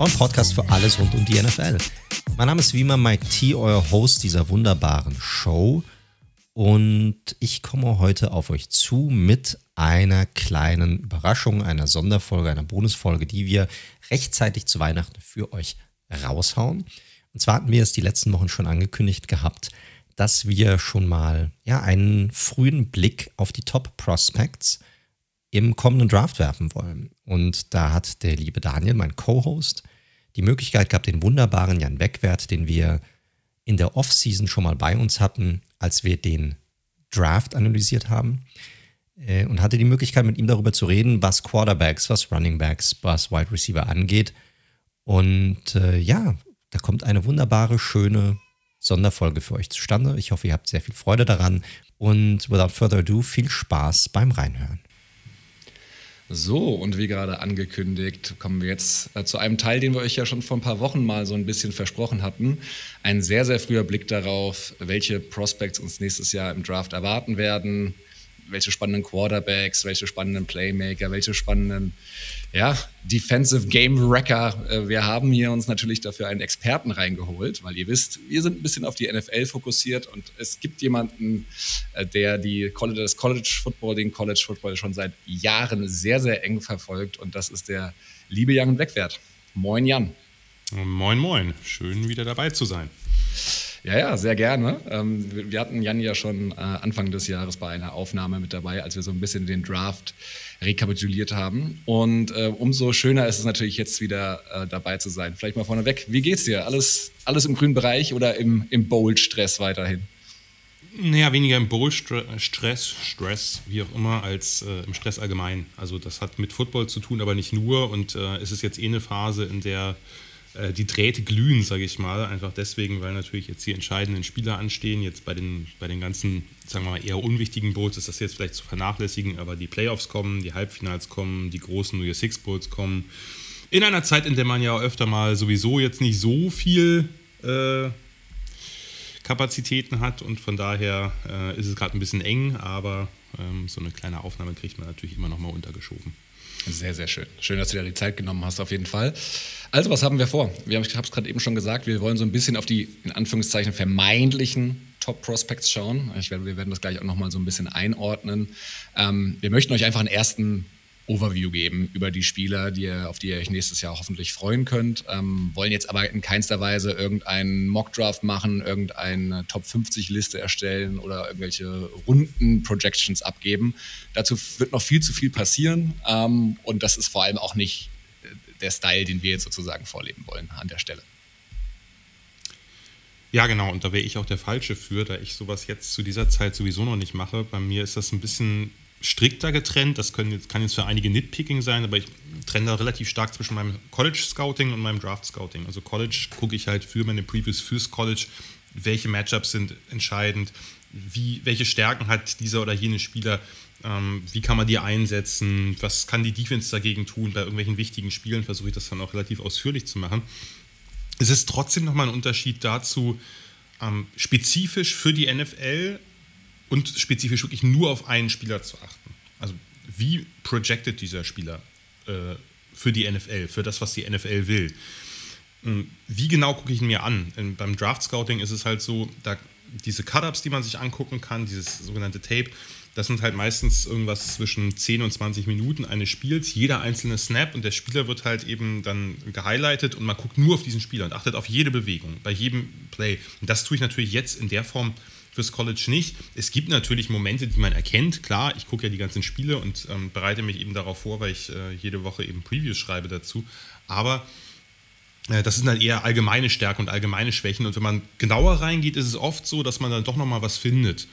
Euer Podcast für alles rund um die NFL. Mein Name ist wie immer Mike T, euer Host dieser wunderbaren Show. Und ich komme heute auf euch zu mit einer kleinen Überraschung, einer Sonderfolge, einer Bonusfolge, die wir rechtzeitig zu Weihnachten für euch raushauen. Und zwar hatten wir es die letzten Wochen schon angekündigt gehabt, dass wir schon mal ja, einen frühen Blick auf die Top Prospects im kommenden Draft werfen wollen. Und da hat der liebe Daniel, mein Co-Host, die Möglichkeit gehabt, den wunderbaren Jan Wegwert, den wir in der Offseason schon mal bei uns hatten, als wir den Draft analysiert haben, äh, und hatte die Möglichkeit, mit ihm darüber zu reden, was Quarterbacks, was Running Backs, was Wide Receiver angeht. Und äh, ja, da kommt eine wunderbare, schöne Sonderfolge für euch zustande. Ich hoffe, ihr habt sehr viel Freude daran. Und without further ado, viel Spaß beim Reinhören. So, und wie gerade angekündigt, kommen wir jetzt äh, zu einem Teil, den wir euch ja schon vor ein paar Wochen mal so ein bisschen versprochen hatten. Ein sehr, sehr früher Blick darauf, welche Prospects uns nächstes Jahr im Draft erwarten werden, welche spannenden Quarterbacks, welche spannenden Playmaker, welche spannenden ja, Defensive Game Wrecker. Äh, wir haben hier uns natürlich dafür einen Experten reingeholt, weil ihr wisst, wir sind ein bisschen auf die NFL fokussiert und es gibt jemanden, äh, der die College, das College Football, den College Football schon seit Jahren sehr, sehr eng verfolgt und das ist der liebe Jan Blackwert. Moin Jan. Moin, moin. Schön wieder dabei zu sein. Ja, ja, sehr gerne. Ähm, wir hatten Jan ja schon äh, Anfang des Jahres bei einer Aufnahme mit dabei, als wir so ein bisschen den Draft rekapituliert haben. Und äh, umso schöner ist es natürlich jetzt wieder äh, dabei zu sein. Vielleicht mal vorneweg, wie geht's dir? Alles, alles im grünen Bereich oder im, im Bold-Stress weiterhin? Naja, weniger im Bowl-Stress, Stress, wie auch immer, als äh, im Stress allgemein. Also das hat mit Football zu tun, aber nicht nur. Und äh, es ist jetzt eh eine Phase, in der äh, die Drähte glühen, sage ich mal. Einfach deswegen, weil natürlich jetzt die entscheidenden Spieler anstehen. Jetzt bei den, bei den ganzen, sagen wir mal, eher unwichtigen Bowls ist das jetzt vielleicht zu vernachlässigen, aber die Playoffs kommen, die Halbfinals kommen, die großen New Year Six Bowls kommen. In einer Zeit, in der man ja öfter mal sowieso jetzt nicht so viel äh, Kapazitäten hat und von daher äh, ist es gerade ein bisschen eng, aber ähm, so eine kleine Aufnahme kriegt man natürlich immer noch mal untergeschoben. Sehr, sehr schön. Schön, dass du dir die Zeit genommen hast, auf jeden Fall. Also, was haben wir vor? Wir haben, ich habe es gerade eben schon gesagt, wir wollen so ein bisschen auf die, in Anführungszeichen, vermeintlichen Top-Prospects schauen. Ich werde, wir werden das gleich auch nochmal so ein bisschen einordnen. Ähm, wir möchten euch einfach einen ersten Overview geben über die Spieler, die ihr, auf die ihr euch nächstes Jahr hoffentlich freuen könnt. Ähm, wollen jetzt aber in keinster Weise irgendeinen Mockdraft machen, irgendeine Top 50 Liste erstellen oder irgendwelche runden Projections abgeben. Dazu wird noch viel zu viel passieren ähm, und das ist vor allem auch nicht der Style, den wir jetzt sozusagen vorleben wollen an der Stelle. Ja, genau, und da wäre ich auch der Falsche für, da ich sowas jetzt zu dieser Zeit sowieso noch nicht mache. Bei mir ist das ein bisschen strikter getrennt. Das können kann jetzt für einige Nitpicking sein, aber ich trenne da relativ stark zwischen meinem College Scouting und meinem Draft Scouting. Also College gucke ich halt für meine Previews fürs College, welche Matchups sind entscheidend, wie, welche Stärken hat dieser oder jene Spieler, ähm, wie kann man die einsetzen, was kann die Defense dagegen tun. Bei irgendwelchen wichtigen Spielen versuche ich das dann auch relativ ausführlich zu machen. Es ist trotzdem nochmal ein Unterschied dazu, ähm, spezifisch für die NFL und spezifisch wirklich nur auf einen Spieler zu achten. Also wie projected dieser Spieler äh, für die NFL, für das, was die NFL will. Ähm, wie genau gucke ich ihn mir an? Ähm, beim Draft Scouting ist es halt so, da diese Cut-Ups, die man sich angucken kann, dieses sogenannte Tape, das sind halt meistens irgendwas zwischen 10 und 20 Minuten eines Spiels, jeder einzelne Snap und der Spieler wird halt eben dann gehighlightet und man guckt nur auf diesen Spieler und achtet auf jede Bewegung, bei jedem Play. Und das tue ich natürlich jetzt in der Form fürs College nicht. Es gibt natürlich Momente, die man erkennt. Klar, ich gucke ja die ganzen Spiele und ähm, bereite mich eben darauf vor, weil ich äh, jede Woche eben Previews schreibe dazu. Aber äh, das sind dann eher allgemeine Stärken und allgemeine Schwächen. Und wenn man genauer reingeht, ist es oft so, dass man dann doch nochmal was findet.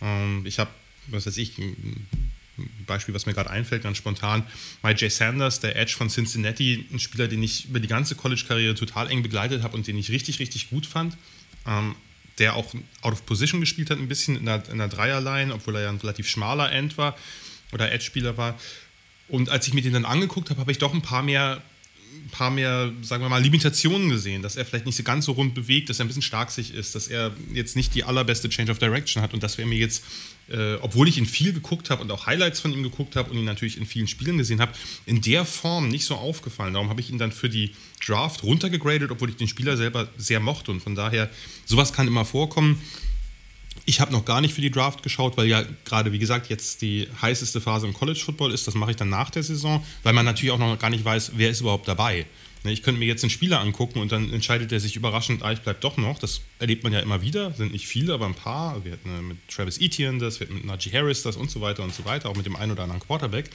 Ähm, ich habe, was weiß ich, ein Beispiel, was mir gerade einfällt, ganz spontan, Mike J. Sanders, der Edge von Cincinnati, ein Spieler, den ich über die ganze College-Karriere total eng begleitet habe und den ich richtig, richtig gut fand. Ähm, der auch out of position gespielt hat, ein bisschen in der, in der Dreierline, obwohl er ja ein relativ schmaler End war oder Edge-Spieler war. Und als ich mir den dann angeguckt habe, habe ich doch ein paar mehr ein paar mehr, sagen wir mal, Limitationen gesehen, dass er vielleicht nicht so ganz so rund bewegt, dass er ein bisschen starksig ist, dass er jetzt nicht die allerbeste Change of Direction hat und das wäre mir jetzt, äh, obwohl ich ihn viel geguckt habe und auch Highlights von ihm geguckt habe und ihn natürlich in vielen Spielen gesehen habe, in der Form nicht so aufgefallen. Darum habe ich ihn dann für die Draft runtergegradet, obwohl ich den Spieler selber sehr mochte und von daher, sowas kann immer vorkommen. Ich habe noch gar nicht für die Draft geschaut, weil ja gerade, wie gesagt, jetzt die heißeste Phase im College Football ist. Das mache ich dann nach der Saison, weil man natürlich auch noch gar nicht weiß, wer ist überhaupt dabei. Ne, ich könnte mir jetzt einen Spieler angucken und dann entscheidet er sich überraschend, ah, ich bleibe doch noch. Das erlebt man ja immer wieder. Sind nicht viele, aber ein paar. Wir hatten äh, mit Travis Etienne das, wir hatten mit Najee Harris das und so weiter und so weiter, auch mit dem einen oder anderen Quarterback.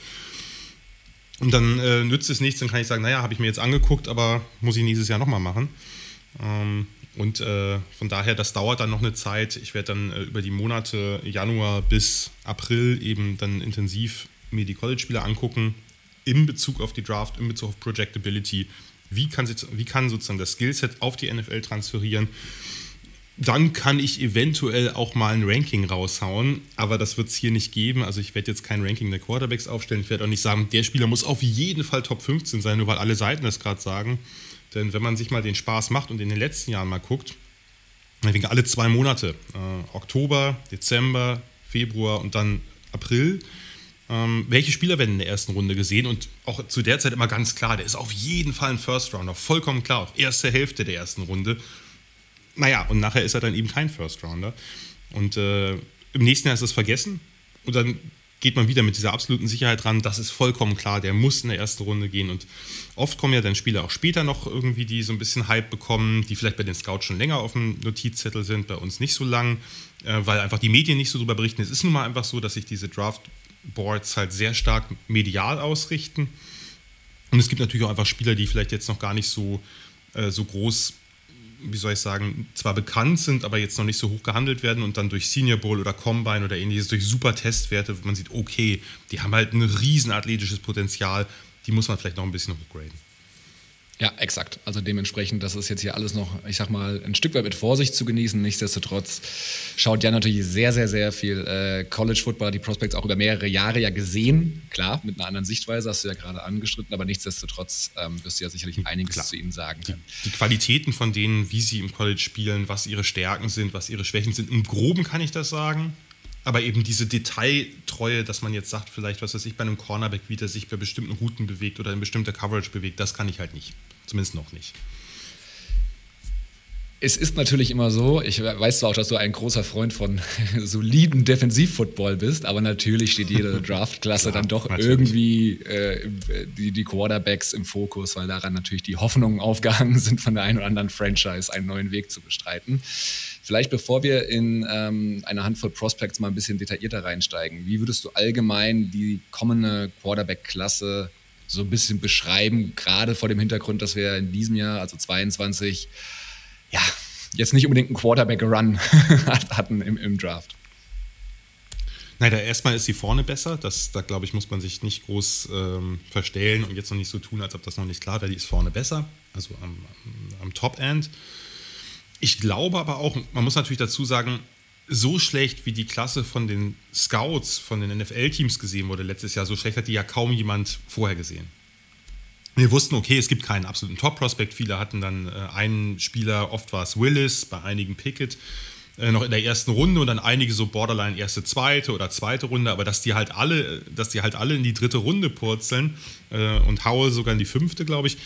Und dann äh, nützt es nichts, dann kann ich sagen, naja, habe ich mir jetzt angeguckt, aber muss ich nächstes Jahr nochmal machen. Ähm, und äh, von daher, das dauert dann noch eine Zeit. Ich werde dann äh, über die Monate Januar bis April eben dann intensiv mir die College-Spiele angucken, in Bezug auf die Draft, in Bezug auf Projectability. Wie kann, wie kann sozusagen das Skillset auf die NFL transferieren? Dann kann ich eventuell auch mal ein Ranking raushauen, aber das wird es hier nicht geben. Also ich werde jetzt kein Ranking der Quarterbacks aufstellen. Ich werde auch nicht sagen, der Spieler muss auf jeden Fall Top 15 sein, nur weil alle Seiten das gerade sagen. Denn wenn man sich mal den Spaß macht und in den letzten Jahren mal guckt, wegen alle zwei Monate, äh, Oktober, Dezember, Februar und dann April, ähm, welche Spieler werden in der ersten Runde gesehen? Und auch zu der Zeit immer ganz klar, der ist auf jeden Fall ein First Rounder, vollkommen klar, auf erste Hälfte der ersten Runde. Naja, und nachher ist er dann eben kein First Rounder. Und äh, im nächsten Jahr ist es vergessen. Und dann geht man wieder mit dieser absoluten Sicherheit ran, das ist vollkommen klar, der muss in der ersten Runde gehen. Und oft kommen ja dann Spieler auch später noch irgendwie, die so ein bisschen Hype bekommen, die vielleicht bei den Scouts schon länger auf dem Notizzettel sind, bei uns nicht so lang, äh, weil einfach die Medien nicht so drüber berichten. Es ist nun mal einfach so, dass sich diese Draftboards halt sehr stark medial ausrichten. Und es gibt natürlich auch einfach Spieler, die vielleicht jetzt noch gar nicht so, äh, so groß wie soll ich sagen, zwar bekannt sind, aber jetzt noch nicht so hoch gehandelt werden und dann durch Senior Bowl oder Combine oder ähnliches, durch super Testwerte, man sieht, okay, die haben halt ein riesen athletisches Potenzial, die muss man vielleicht noch ein bisschen hochgraden. Ja, exakt. Also dementsprechend, das ist jetzt hier alles noch, ich sag mal, ein Stück weit mit Vorsicht zu genießen. Nichtsdestotrotz schaut ja natürlich sehr, sehr, sehr viel äh, College Football, die Prospects auch über mehrere Jahre ja gesehen. Klar, mit einer anderen Sichtweise hast du ja gerade angestritten, aber nichtsdestotrotz ähm, wirst du ja sicherlich einiges Klar. zu ihnen sagen können. Die, die, Qualitäten von denen, wie sie im College spielen, was ihre Stärken sind, was ihre Schwächen sind, im Groben kann ich das sagen. Aber eben diese Detailtreue, dass man jetzt sagt, vielleicht, was weiß ich, bei einem Cornerback, wie der sich bei bestimmten Routen bewegt oder in bestimmter Coverage bewegt, das kann ich halt nicht. Zumindest noch nicht. Es ist natürlich immer so, ich weiß zwar auch, dass du ein großer Freund von soliden Defensivfootball bist, aber natürlich steht jede Draftklasse dann doch natürlich. irgendwie äh, die, die, Quarterbacks im Fokus, weil daran natürlich die Hoffnungen aufgehangen sind, von der einen oder anderen Franchise einen neuen Weg zu bestreiten. Vielleicht bevor wir in ähm, eine Handvoll Prospects mal ein bisschen detaillierter reinsteigen, wie würdest du allgemein die kommende Quarterback-Klasse so ein bisschen beschreiben, gerade vor dem Hintergrund, dass wir in diesem Jahr, also 22, ja, jetzt nicht unbedingt einen Quarterback-Run hatten im, im Draft. Da erstmal ist sie vorne besser. Das, da glaube ich, muss man sich nicht groß ähm, verstellen und jetzt noch nicht so tun, als ob das noch nicht klar wäre. Die ist vorne besser, also am, am Top-End. Ich glaube aber auch, man muss natürlich dazu sagen, so schlecht wie die Klasse von den Scouts, von den NFL-Teams gesehen wurde letztes Jahr, so schlecht hat die ja kaum jemand vorher gesehen. Wir wussten, okay, es gibt keinen absoluten Top-Prospect. Viele hatten dann äh, einen Spieler, oft war es Willis, bei einigen Pickett, äh, noch in der ersten Runde und dann einige so Borderline erste, zweite oder zweite Runde, aber dass die halt alle, dass die halt alle in die dritte Runde purzeln äh, und Howell sogar in die fünfte, glaube ich,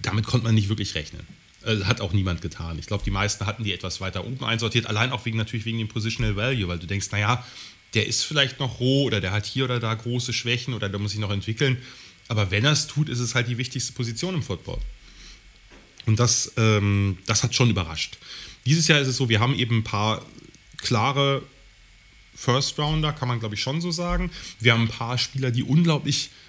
damit konnte man nicht wirklich rechnen. Äh, hat auch niemand getan. Ich glaube, die meisten hatten die etwas weiter oben einsortiert, allein auch wegen natürlich wegen dem Positional Value, weil du denkst, naja, der ist vielleicht noch roh oder der hat hier oder da große Schwächen oder der muss sich noch entwickeln. Aber wenn er es tut, ist es halt die wichtigste Position im Football. Und das, ähm, das hat schon überrascht. Dieses Jahr ist es so, wir haben eben ein paar klare First Rounder, kann man glaube ich schon so sagen. Wir haben ein paar Spieler, die unglaublich äh,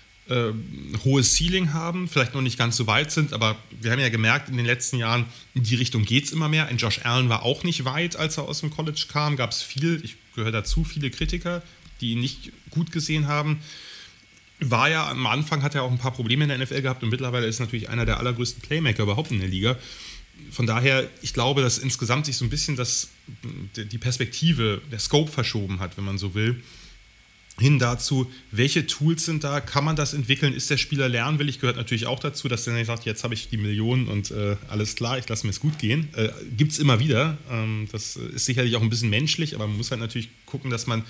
hohes Ceiling haben, vielleicht noch nicht ganz so weit sind, aber wir haben ja gemerkt, in den letzten Jahren, in die Richtung geht es immer mehr. Ein Josh Allen war auch nicht weit, als er aus dem College kam. Gab es viel, ich gehöre dazu, viele Kritiker, die ihn nicht gut gesehen haben. War ja am Anfang, hat er auch ein paar Probleme in der NFL gehabt und mittlerweile ist natürlich einer der allergrößten Playmaker überhaupt in der Liga. Von daher, ich glaube, dass insgesamt sich so ein bisschen das, die Perspektive, der Scope verschoben hat, wenn man so will hin dazu, welche Tools sind da, kann man das entwickeln, ist der Spieler lernwillig, gehört natürlich auch dazu, dass der nicht sagt, jetzt habe ich die Millionen und äh, alles klar, ich lasse mir es gut gehen. Äh, Gibt es immer wieder. Ähm, das ist sicherlich auch ein bisschen menschlich, aber man muss halt natürlich gucken, dass man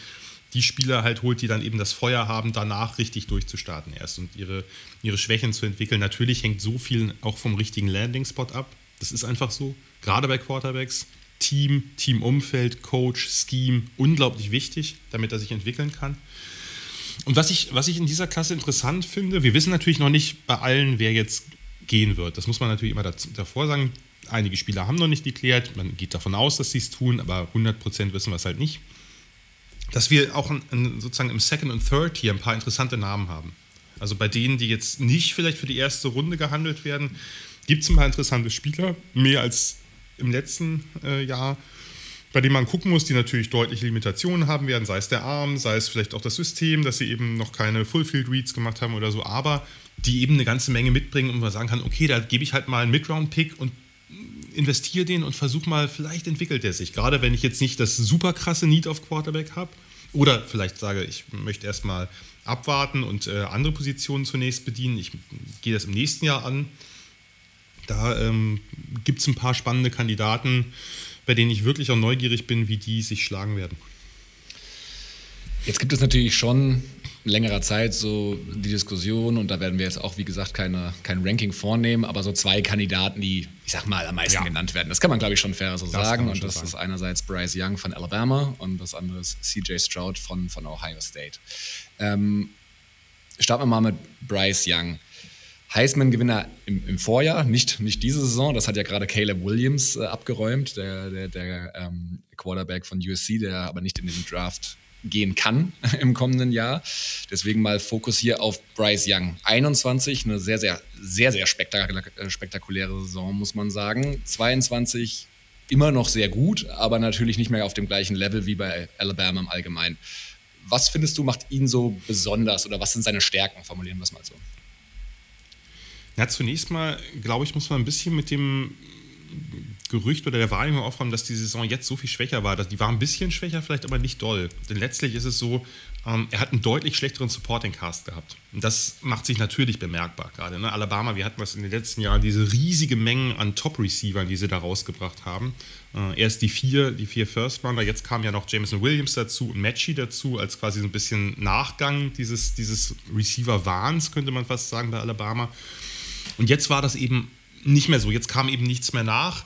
die Spieler halt holt, die dann eben das Feuer haben, danach richtig durchzustarten erst und ihre, ihre Schwächen zu entwickeln. Natürlich hängt so viel auch vom richtigen Landing-Spot ab. Das ist einfach so. Gerade bei Quarterbacks. Team, Teamumfeld, Coach, Scheme, unglaublich wichtig, damit er sich entwickeln kann. Und was ich, was ich in dieser Klasse interessant finde, wir wissen natürlich noch nicht bei allen, wer jetzt gehen wird. Das muss man natürlich immer davor sagen. Einige Spieler haben noch nicht geklärt. Man geht davon aus, dass sie es tun, aber 100% wissen wir es halt nicht. Dass wir auch in, sozusagen im Second und Third hier ein paar interessante Namen haben. Also bei denen, die jetzt nicht vielleicht für die erste Runde gehandelt werden, gibt es ein paar interessante Spieler. Mehr als im letzten äh, Jahr, bei denen man gucken muss, die natürlich deutliche Limitationen haben werden, sei es der Arm, sei es vielleicht auch das System, dass sie eben noch keine Full-Field-Reads gemacht haben oder so, aber die eben eine ganze Menge mitbringen und man sagen kann, okay, da gebe ich halt mal einen Mid-Round-Pick und investiere den und versuche mal, vielleicht entwickelt er sich. Gerade wenn ich jetzt nicht das super krasse Need auf Quarterback habe oder vielleicht sage, ich möchte erstmal abwarten und äh, andere Positionen zunächst bedienen. Ich gehe das im nächsten Jahr an da ähm, gibt es ein paar spannende Kandidaten, bei denen ich wirklich auch neugierig bin, wie die sich schlagen werden. Jetzt gibt es natürlich schon längerer Zeit so die Diskussion und da werden wir jetzt auch, wie gesagt, keine, kein Ranking vornehmen, aber so zwei Kandidaten, die, ich sag mal, am meisten ja. genannt werden. Das kann man, glaube ich, schon fair so das sagen. Und das sagen. ist einerseits Bryce Young von Alabama und das andere ist CJ Stroud von, von Ohio State. Ähm, starten wir mal mit Bryce Young. Heisman-Gewinner im, im, Vorjahr, nicht, nicht diese Saison. Das hat ja gerade Caleb Williams äh, abgeräumt, der, der, der ähm, Quarterback von USC, der aber nicht in den Draft gehen kann im kommenden Jahr. Deswegen mal Fokus hier auf Bryce Young. 21, eine sehr, sehr, sehr, sehr äh, spektakuläre Saison, muss man sagen. 22 immer noch sehr gut, aber natürlich nicht mehr auf dem gleichen Level wie bei Alabama im Allgemeinen. Was findest du macht ihn so besonders oder was sind seine Stärken? Formulieren wir es mal so. Na, zunächst mal, glaube ich, muss man ein bisschen mit dem Gerücht oder der Wahrnehmung aufräumen, dass die Saison jetzt so viel schwächer war. Die war ein bisschen schwächer, vielleicht aber nicht doll. Denn letztlich ist es so, ähm, er hat einen deutlich schlechteren Supporting-Cast gehabt. Und das macht sich natürlich bemerkbar gerade. Ne? Alabama, wir hatten was in den letzten Jahren, diese riesige Mengen an Top-Receivern, die sie da rausgebracht haben. Äh, erst die vier, die vier First-Rounder, jetzt kam ja noch Jameson Williams dazu und Matchy dazu, als quasi so ein bisschen Nachgang dieses, dieses Receiver-Wahns, könnte man fast sagen, bei Alabama. Und jetzt war das eben nicht mehr so. Jetzt kam eben nichts mehr nach.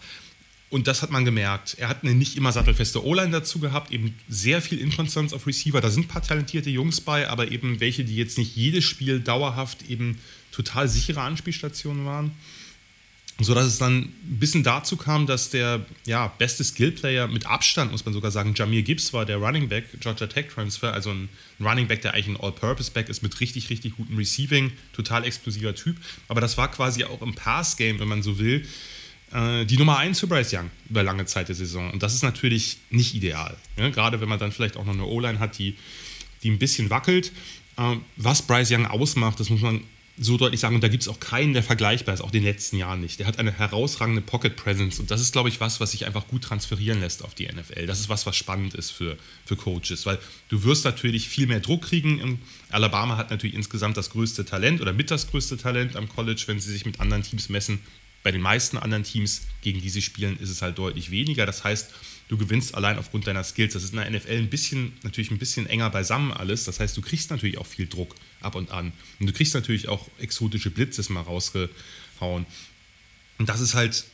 Und das hat man gemerkt. Er hat eine nicht immer sattelfeste O-Line dazu gehabt, eben sehr viel Inkonstanz auf Receiver. Da sind ein paar talentierte Jungs bei, aber eben welche, die jetzt nicht jedes Spiel dauerhaft eben total sichere Anspielstationen waren sodass es dann ein bisschen dazu kam, dass der ja, beste Skillplayer mit Abstand, muss man sogar sagen, Jamir Gibbs war der Running Back, Georgia Tech Transfer, also ein Running Back, der eigentlich ein All-Purpose-Back ist mit richtig, richtig gutem Receiving, total explosiver Typ. Aber das war quasi auch im Pass-Game, wenn man so will, äh, die Nummer 1 für Bryce Young über lange Zeit der Saison. Und das ist natürlich nicht ideal. Ja? Gerade wenn man dann vielleicht auch noch eine O-Line hat, die, die ein bisschen wackelt. Äh, was Bryce Young ausmacht, das muss man so deutlich sagen, und da gibt es auch keinen, der vergleichbar ist, auch den letzten Jahren nicht. Der hat eine herausragende Pocket Presence und das ist, glaube ich, was, was sich einfach gut transferieren lässt auf die NFL. Das ist was, was spannend ist für, für Coaches, weil du wirst natürlich viel mehr Druck kriegen. Alabama hat natürlich insgesamt das größte Talent oder mit das größte Talent am College, wenn sie sich mit anderen Teams messen. Bei den meisten anderen Teams, gegen die sie spielen, ist es halt deutlich weniger. Das heißt, du gewinnst allein aufgrund deiner Skills. Das ist in der NFL ein bisschen, natürlich ein bisschen enger beisammen alles. Das heißt, du kriegst natürlich auch viel Druck ab und an. Und du kriegst natürlich auch exotische Blitzes mal rausgehauen. Und das ist halt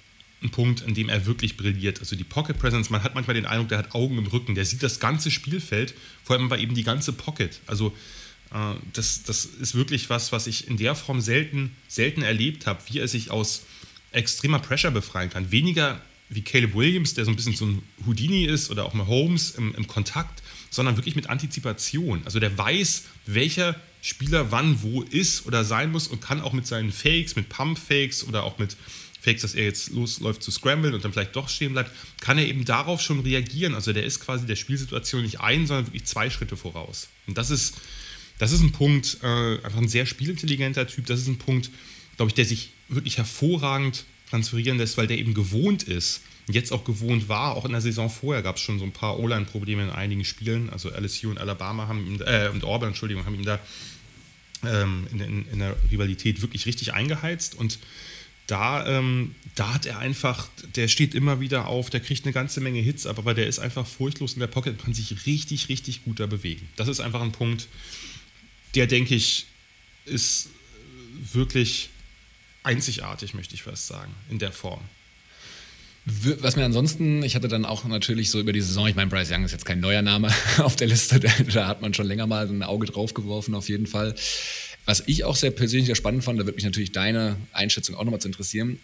ein Punkt, in dem er wirklich brilliert. Also die Pocket Presence, man hat manchmal den Eindruck, der hat Augen im Rücken, der sieht das ganze Spielfeld, vor allem aber eben die ganze Pocket. Also äh, das, das ist wirklich was, was ich in der Form selten, selten erlebt habe, wie er sich aus extremer Pressure befreien kann. Weniger wie Caleb Williams, der so ein bisschen so ein Houdini ist, oder auch mal Holmes im, im Kontakt, sondern wirklich mit Antizipation. Also der weiß, welcher Spieler wann wo ist oder sein muss und kann auch mit seinen Fakes, mit Pump-Fakes oder auch mit Fakes, dass er jetzt losläuft zu scramblen und dann vielleicht doch stehen bleibt, kann er eben darauf schon reagieren. Also der ist quasi der Spielsituation nicht ein, sondern wirklich zwei Schritte voraus. Und das ist, das ist ein Punkt, äh, einfach ein sehr spielintelligenter Typ. Das ist ein Punkt, glaube ich, der sich wirklich hervorragend transferieren lässt, weil der eben gewohnt ist und jetzt auch gewohnt war. Auch in der Saison vorher gab es schon so ein paar O-Line-Probleme in einigen Spielen. Also LSU und Alabama haben ihm, äh, und Auburn, Entschuldigung, haben ihm da ähm, in, in, in, der Rivalität wirklich richtig eingeheizt und da, ähm, da hat er einfach, der steht immer wieder auf, der kriegt eine ganze Menge Hits ab, aber der ist einfach furchtlos in der Pocket, kann sich richtig, richtig gut da bewegen. Das ist einfach ein Punkt, der, denke ich, ist wirklich einzigartig, möchte ich fast sagen, in der Form. Was mir ansonsten, ich hatte dann auch natürlich so über die Saison, ich meine, Bryce Young ist jetzt kein neuer Name auf der Liste, da hat man schon länger mal ein Auge drauf geworfen, auf jeden Fall. Was ich auch sehr persönlich sehr spannend fand, da würde mich natürlich deine Einschätzung auch nochmal zu interessieren.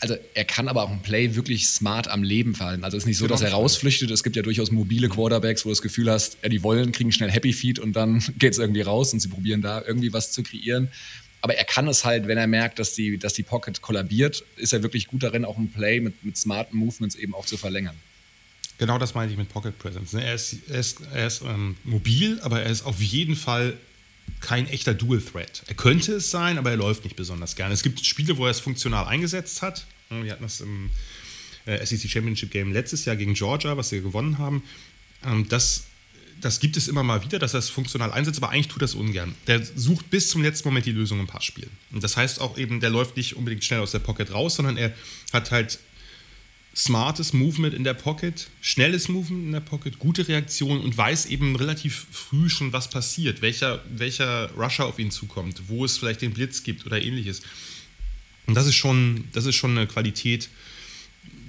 Also er kann aber auch ein Play wirklich smart am Leben fallen. Also es ist nicht so, dass er rausflüchtet. Es gibt ja durchaus mobile Quarterbacks, wo du das Gefühl hast, ja, die wollen, kriegen schnell Happy Feed und dann geht es irgendwie raus und sie probieren da irgendwie was zu kreieren. Aber er kann es halt, wenn er merkt, dass die, dass die Pocket kollabiert, ist er wirklich gut darin, auch ein Play mit, mit smarten Movements eben auch zu verlängern. Genau das meine ich mit Pocket Presence. Ne? Er ist, er ist, er ist ähm, mobil, aber er ist auf jeden Fall kein echter Dual Threat. Er könnte es sein, aber er läuft nicht besonders gerne. Es gibt Spiele, wo er es funktional eingesetzt hat. Wir hatten das im äh, SEC Championship Game letztes Jahr gegen Georgia, was wir gewonnen haben. Ähm, das, das gibt es immer mal wieder, dass er es funktional einsetzt, aber eigentlich tut es ungern. Der sucht bis zum letzten Moment die Lösung im Passspiel. Und das heißt auch eben, der läuft nicht unbedingt schnell aus der Pocket raus, sondern er hat halt smartes Movement in der Pocket, schnelles Movement in der Pocket, gute Reaktion und weiß eben relativ früh schon, was passiert, welcher, welcher Rusher auf ihn zukommt, wo es vielleicht den Blitz gibt oder ähnliches. Und das ist schon, das ist schon eine Qualität,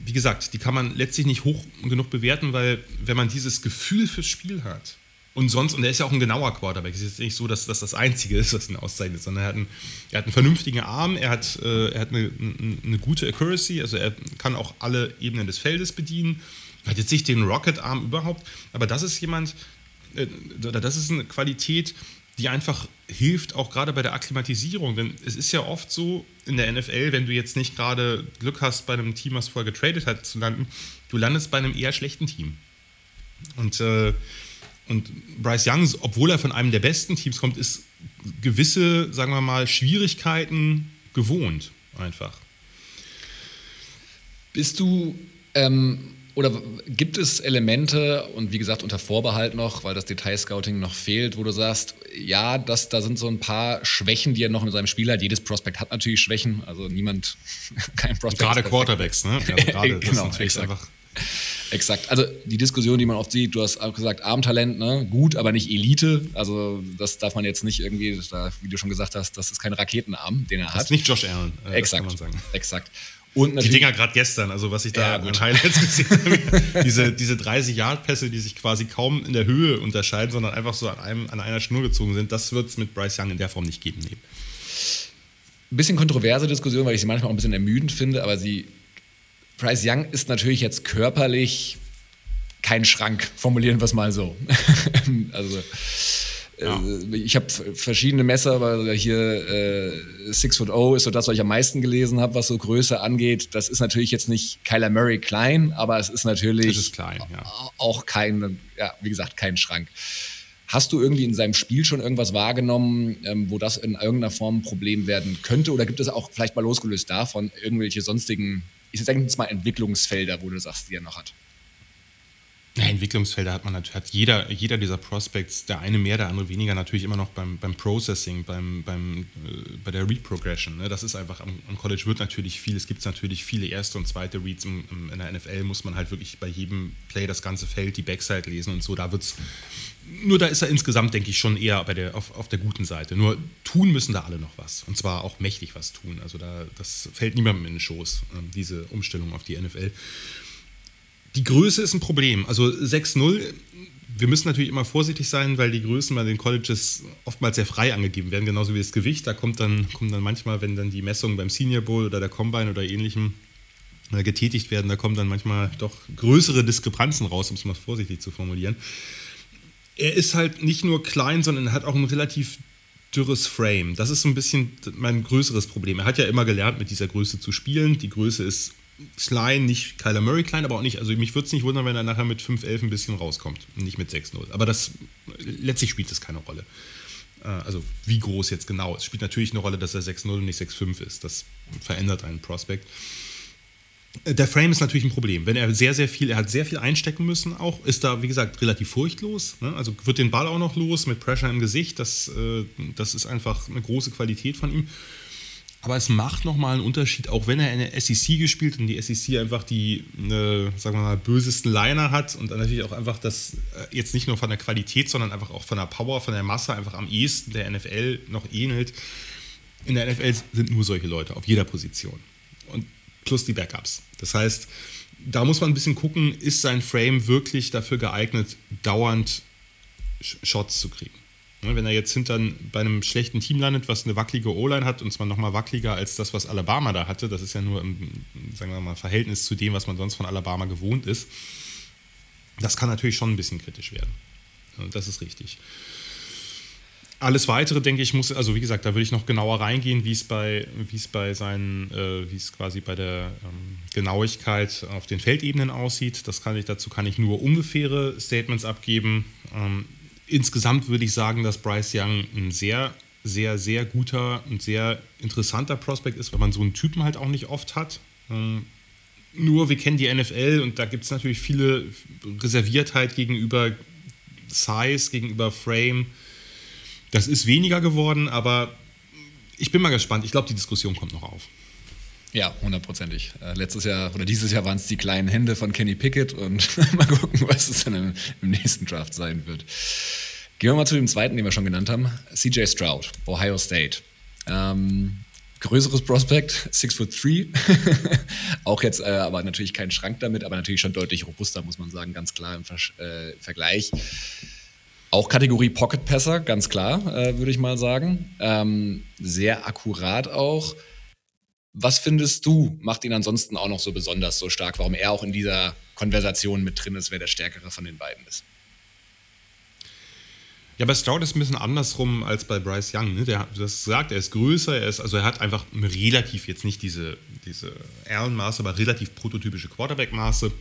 wie gesagt, die kann man letztlich nicht hoch genug bewerten, weil wenn man dieses Gefühl fürs Spiel hat, und sonst, und er ist ja auch ein genauer Quarterback. Es ist jetzt nicht so, dass das das Einzige ist, was ihn auszeichnet, sondern er hat einen, er hat einen vernünftigen Arm, er hat, äh, er hat eine, eine, gute Accuracy, also er kann auch alle Ebenen des Feldes bedienen. Er hat jetzt nicht den Rocket-Arm überhaupt, aber das ist jemand, äh, das ist eine Qualität, die einfach hilft, auch gerade bei der Akklimatisierung. Denn es ist ja oft so in der NFL, wenn du jetzt nicht gerade Glück hast, bei einem Team, was vorher getradet hat, zu landen, du landest bei einem eher schlechten Team. Und äh, und Bryce Young, obwohl er von einem der besten Teams kommt, ist gewisse, sagen wir mal, Schwierigkeiten gewohnt einfach. Bist du ähm, oder gibt es Elemente und wie gesagt unter Vorbehalt noch, weil das Detailscouting noch fehlt, wo du sagst, ja, das, da sind so ein paar Schwächen, die er noch in seinem Spiel hat. Jedes Prospect hat natürlich Schwächen, also niemand, kein Prospect. Gerade Quarterbacks, ne? Also gerade, genau, das ist exakt. einfach Exakt. Also die Diskussion, die man oft sieht, du hast auch gesagt, Armtalent, ne? gut, aber nicht Elite. Also das darf man jetzt nicht irgendwie, wie du schon gesagt hast, das ist kein Raketenarm, den er hat. Das ist nicht Josh Allen. Äh, exakt. Exakt. Und die Dinger gerade gestern, also was ich da ja, an Highlights gesehen habe, diese, diese 30-Yard-Pässe, die sich quasi kaum in der Höhe unterscheiden, sondern einfach so an, einem, an einer Schnur gezogen sind, das wird es mit Bryce Young in der Form nicht geben. Nee. Ein bisschen kontroverse Diskussion, weil ich sie manchmal auch ein bisschen ermüdend finde, aber sie Bryce Young ist natürlich jetzt körperlich kein Schrank, formulieren wir es mal so. also ja. ich habe verschiedene Messer, weil hier äh, Six Foot O ist so das, was ich am meisten gelesen habe, was so Größe angeht. Das ist natürlich jetzt nicht Kyler Murray klein, aber es ist natürlich ist klein, ja. auch kein, ja, wie gesagt, kein Schrank. Hast du irgendwie in seinem Spiel schon irgendwas wahrgenommen, ähm, wo das in irgendeiner Form ein Problem werden könnte? Oder gibt es auch vielleicht mal losgelöst davon irgendwelche sonstigen ich sage jetzt mal Entwicklungsfelder, wo du sagst, die er noch hat. Ja, Entwicklungsfelder hat man natürlich, hat jeder, jeder dieser Prospects, der eine mehr, der andere weniger, natürlich immer noch beim, beim Processing, beim, beim, äh, bei der Read Progression. Ne? Das ist einfach, am, am, College wird natürlich viel, es gibt natürlich viele erste und zweite Reads. Im, im, in der NFL muss man halt wirklich bei jedem Play das ganze Feld, die Backside lesen und so. Da wird es nur da ist er insgesamt, denke ich, schon eher bei der, auf, auf der guten Seite. Nur tun müssen da alle noch was. Und zwar auch mächtig was tun. Also da, das fällt niemandem in den Schoß, ähm, diese Umstellung auf die NFL. Die Größe ist ein Problem. Also 6-0, wir müssen natürlich immer vorsichtig sein, weil die Größen bei den Colleges oftmals sehr frei angegeben werden, genauso wie das Gewicht. Da kommt dann, kommt dann manchmal, wenn dann die Messungen beim Senior Bowl oder der Combine oder ähnlichem äh, getätigt werden, da kommen dann manchmal doch größere Diskrepanzen raus, um es mal vorsichtig zu formulieren er ist halt nicht nur klein, sondern er hat auch ein relativ dürres Frame. Das ist so ein bisschen mein größeres Problem. Er hat ja immer gelernt, mit dieser Größe zu spielen. Die Größe ist klein, nicht Kyler Murray klein, aber auch nicht, also mich würde es nicht wundern, wenn er nachher mit 5-11 ein bisschen rauskommt, nicht mit 6-0. Aber das, letztlich spielt das keine Rolle. Äh, also wie groß jetzt genau. Es spielt natürlich eine Rolle, dass er 6-0 und nicht 6-5 ist. Das verändert einen Prospekt. Der Frame ist natürlich ein Problem. Wenn er sehr, sehr viel, er hat sehr viel einstecken müssen, auch ist da, wie gesagt, relativ furchtlos. Ne? Also wird den Ball auch noch los mit Pressure im Gesicht. Das, äh, das ist einfach eine große Qualität von ihm. Aber es macht nochmal einen Unterschied, auch wenn er in der SEC gespielt und die SEC einfach die, äh, sagen wir mal, bösesten Liner hat und dann natürlich auch einfach das, äh, jetzt nicht nur von der Qualität, sondern einfach auch von der Power, von der Masse einfach am ehesten der NFL noch ähnelt. In der NFL sind nur solche Leute auf jeder Position. Und plus die Backups. Das heißt, da muss man ein bisschen gucken, ist sein Frame wirklich dafür geeignet, dauernd Shots zu kriegen. Ne, wenn er jetzt hinter bei einem schlechten Team landet, was eine wackelige O-Line hat, und zwar nochmal wackeliger als das, was Alabama da hatte, das ist ja nur im sagen wir mal, Verhältnis zu dem, was man sonst von Alabama gewohnt ist, das kann natürlich schon ein bisschen kritisch werden. Das ist richtig. Alles weitere, denke ich, muss, also wie gesagt, da würde ich noch genauer reingehen, wie es bei, wie es bei seinen, äh, wie es quasi bei der ähm, Genauigkeit auf den Feldebenen aussieht. Das kann ich, dazu kann ich nur ungefähre Statements abgeben. Ähm, insgesamt würde ich sagen, dass Bryce Young ein sehr, sehr, sehr guter und sehr interessanter Prospect ist, weil man so einen Typen halt auch nicht oft hat. Ähm, nur wir kennen die NFL und da gibt es natürlich viele Reserviertheit gegenüber Size, gegenüber Frame das ist weniger geworden, aber ich bin mal gespannt. Ich glaube, die Diskussion kommt noch auf. Ja, hundertprozentig. Äh, letztes Jahr oder dieses Jahr waren es die kleinen Hände von Kenny Pickett und mal gucken, was es dann im, im, nächsten Draft sein wird. Gehen wir mal zu dem zweiten, den wir schon genannt haben. CJ Stroud, Ohio State. Ähm, größeres Prospect, 6 foot 3. Auch jetzt äh, aber natürlich kein Schrank damit, aber natürlich schon deutlich robuster, muss man sagen, ganz klar im Ver äh, Vergleich. Auch Kategorie Pocket Passer, ganz klar, äh, würde ich mal sagen. Ähm, sehr akkurat auch. Was findest du, macht ihn ansonsten auch noch so besonders so stark, warum er auch in dieser Konversation mit drin ist, wer der Stärkere von den beiden ist? Ja, bei Stroud ist ein bisschen andersrum als bei Bryce Young. Ne? Der das sagt, er ist größer, er ist, also er hat einfach relativ jetzt nicht diese, diese Allen-Maße, aber relativ prototypische Quarterback-Maße.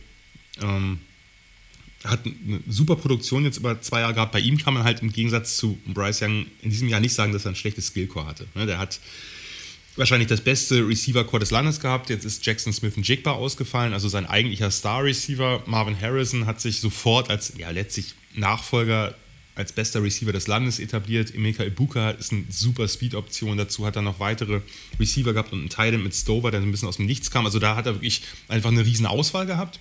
Ähm, hat eine super Produktion jetzt über zwei Jahre gehabt. Bei ihm kann man halt im Gegensatz zu Bryce Young in diesem Jahr nicht sagen, dass er ein schlechtes Skillcore hatte. Ne, der hat wahrscheinlich das beste Receiver-Core des Landes gehabt. Jetzt ist Jackson Smith und Jigba ausgefallen, also sein eigentlicher Star-Receiver. Marvin Harrison hat sich sofort als ja, letztlich Nachfolger als bester Receiver des Landes etabliert. Emeka Ibuka ist eine super Speed-Option. Dazu hat er noch weitere Receiver gehabt und einen Teil mit Stover, der ein bisschen aus dem Nichts kam. Also da hat er wirklich einfach eine riesen Auswahl gehabt.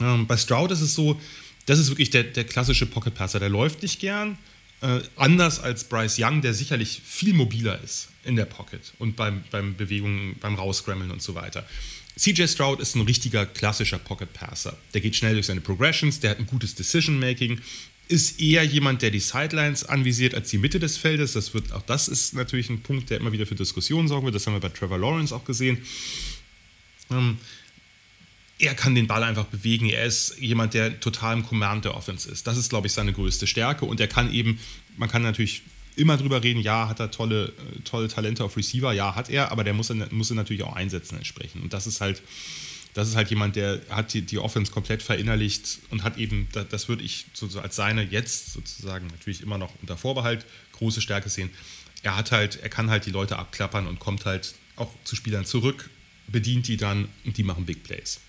Ähm, bei Stroud ist es so, das ist wirklich der, der klassische Pocket Passer. Der läuft nicht gern. Äh, anders als Bryce Young, der sicherlich viel mobiler ist in der Pocket und beim, beim Bewegungen, beim Rausscrammeln und so weiter. CJ Stroud ist ein richtiger klassischer Pocket Passer. Der geht schnell durch seine Progressions, der hat ein gutes Decision Making, ist eher jemand, der die Sidelines anvisiert als die Mitte des Feldes. Das wird, auch das ist natürlich ein Punkt, der immer wieder für Diskussionen sorgen wird. Das haben wir bei Trevor Lawrence auch gesehen. Ähm, er kann den Ball einfach bewegen. Er ist jemand, der total im Command der Offense ist. Das ist, glaube ich, seine größte Stärke. Und er kann eben, man kann natürlich immer drüber reden, ja, hat er tolle, äh, tolle Talente auf Receiver, ja, hat er, aber der muss, muss er natürlich auch einsetzen entsprechend. Und das ist halt, das ist halt jemand, der hat die, die Offense komplett verinnerlicht und hat eben, das, das würde ich so als seine jetzt sozusagen natürlich immer noch unter Vorbehalt große Stärke sehen. Er hat halt, er kann halt die Leute abklappern und kommt halt auch zu Spielern zurück, bedient die dann und die machen Big Plays.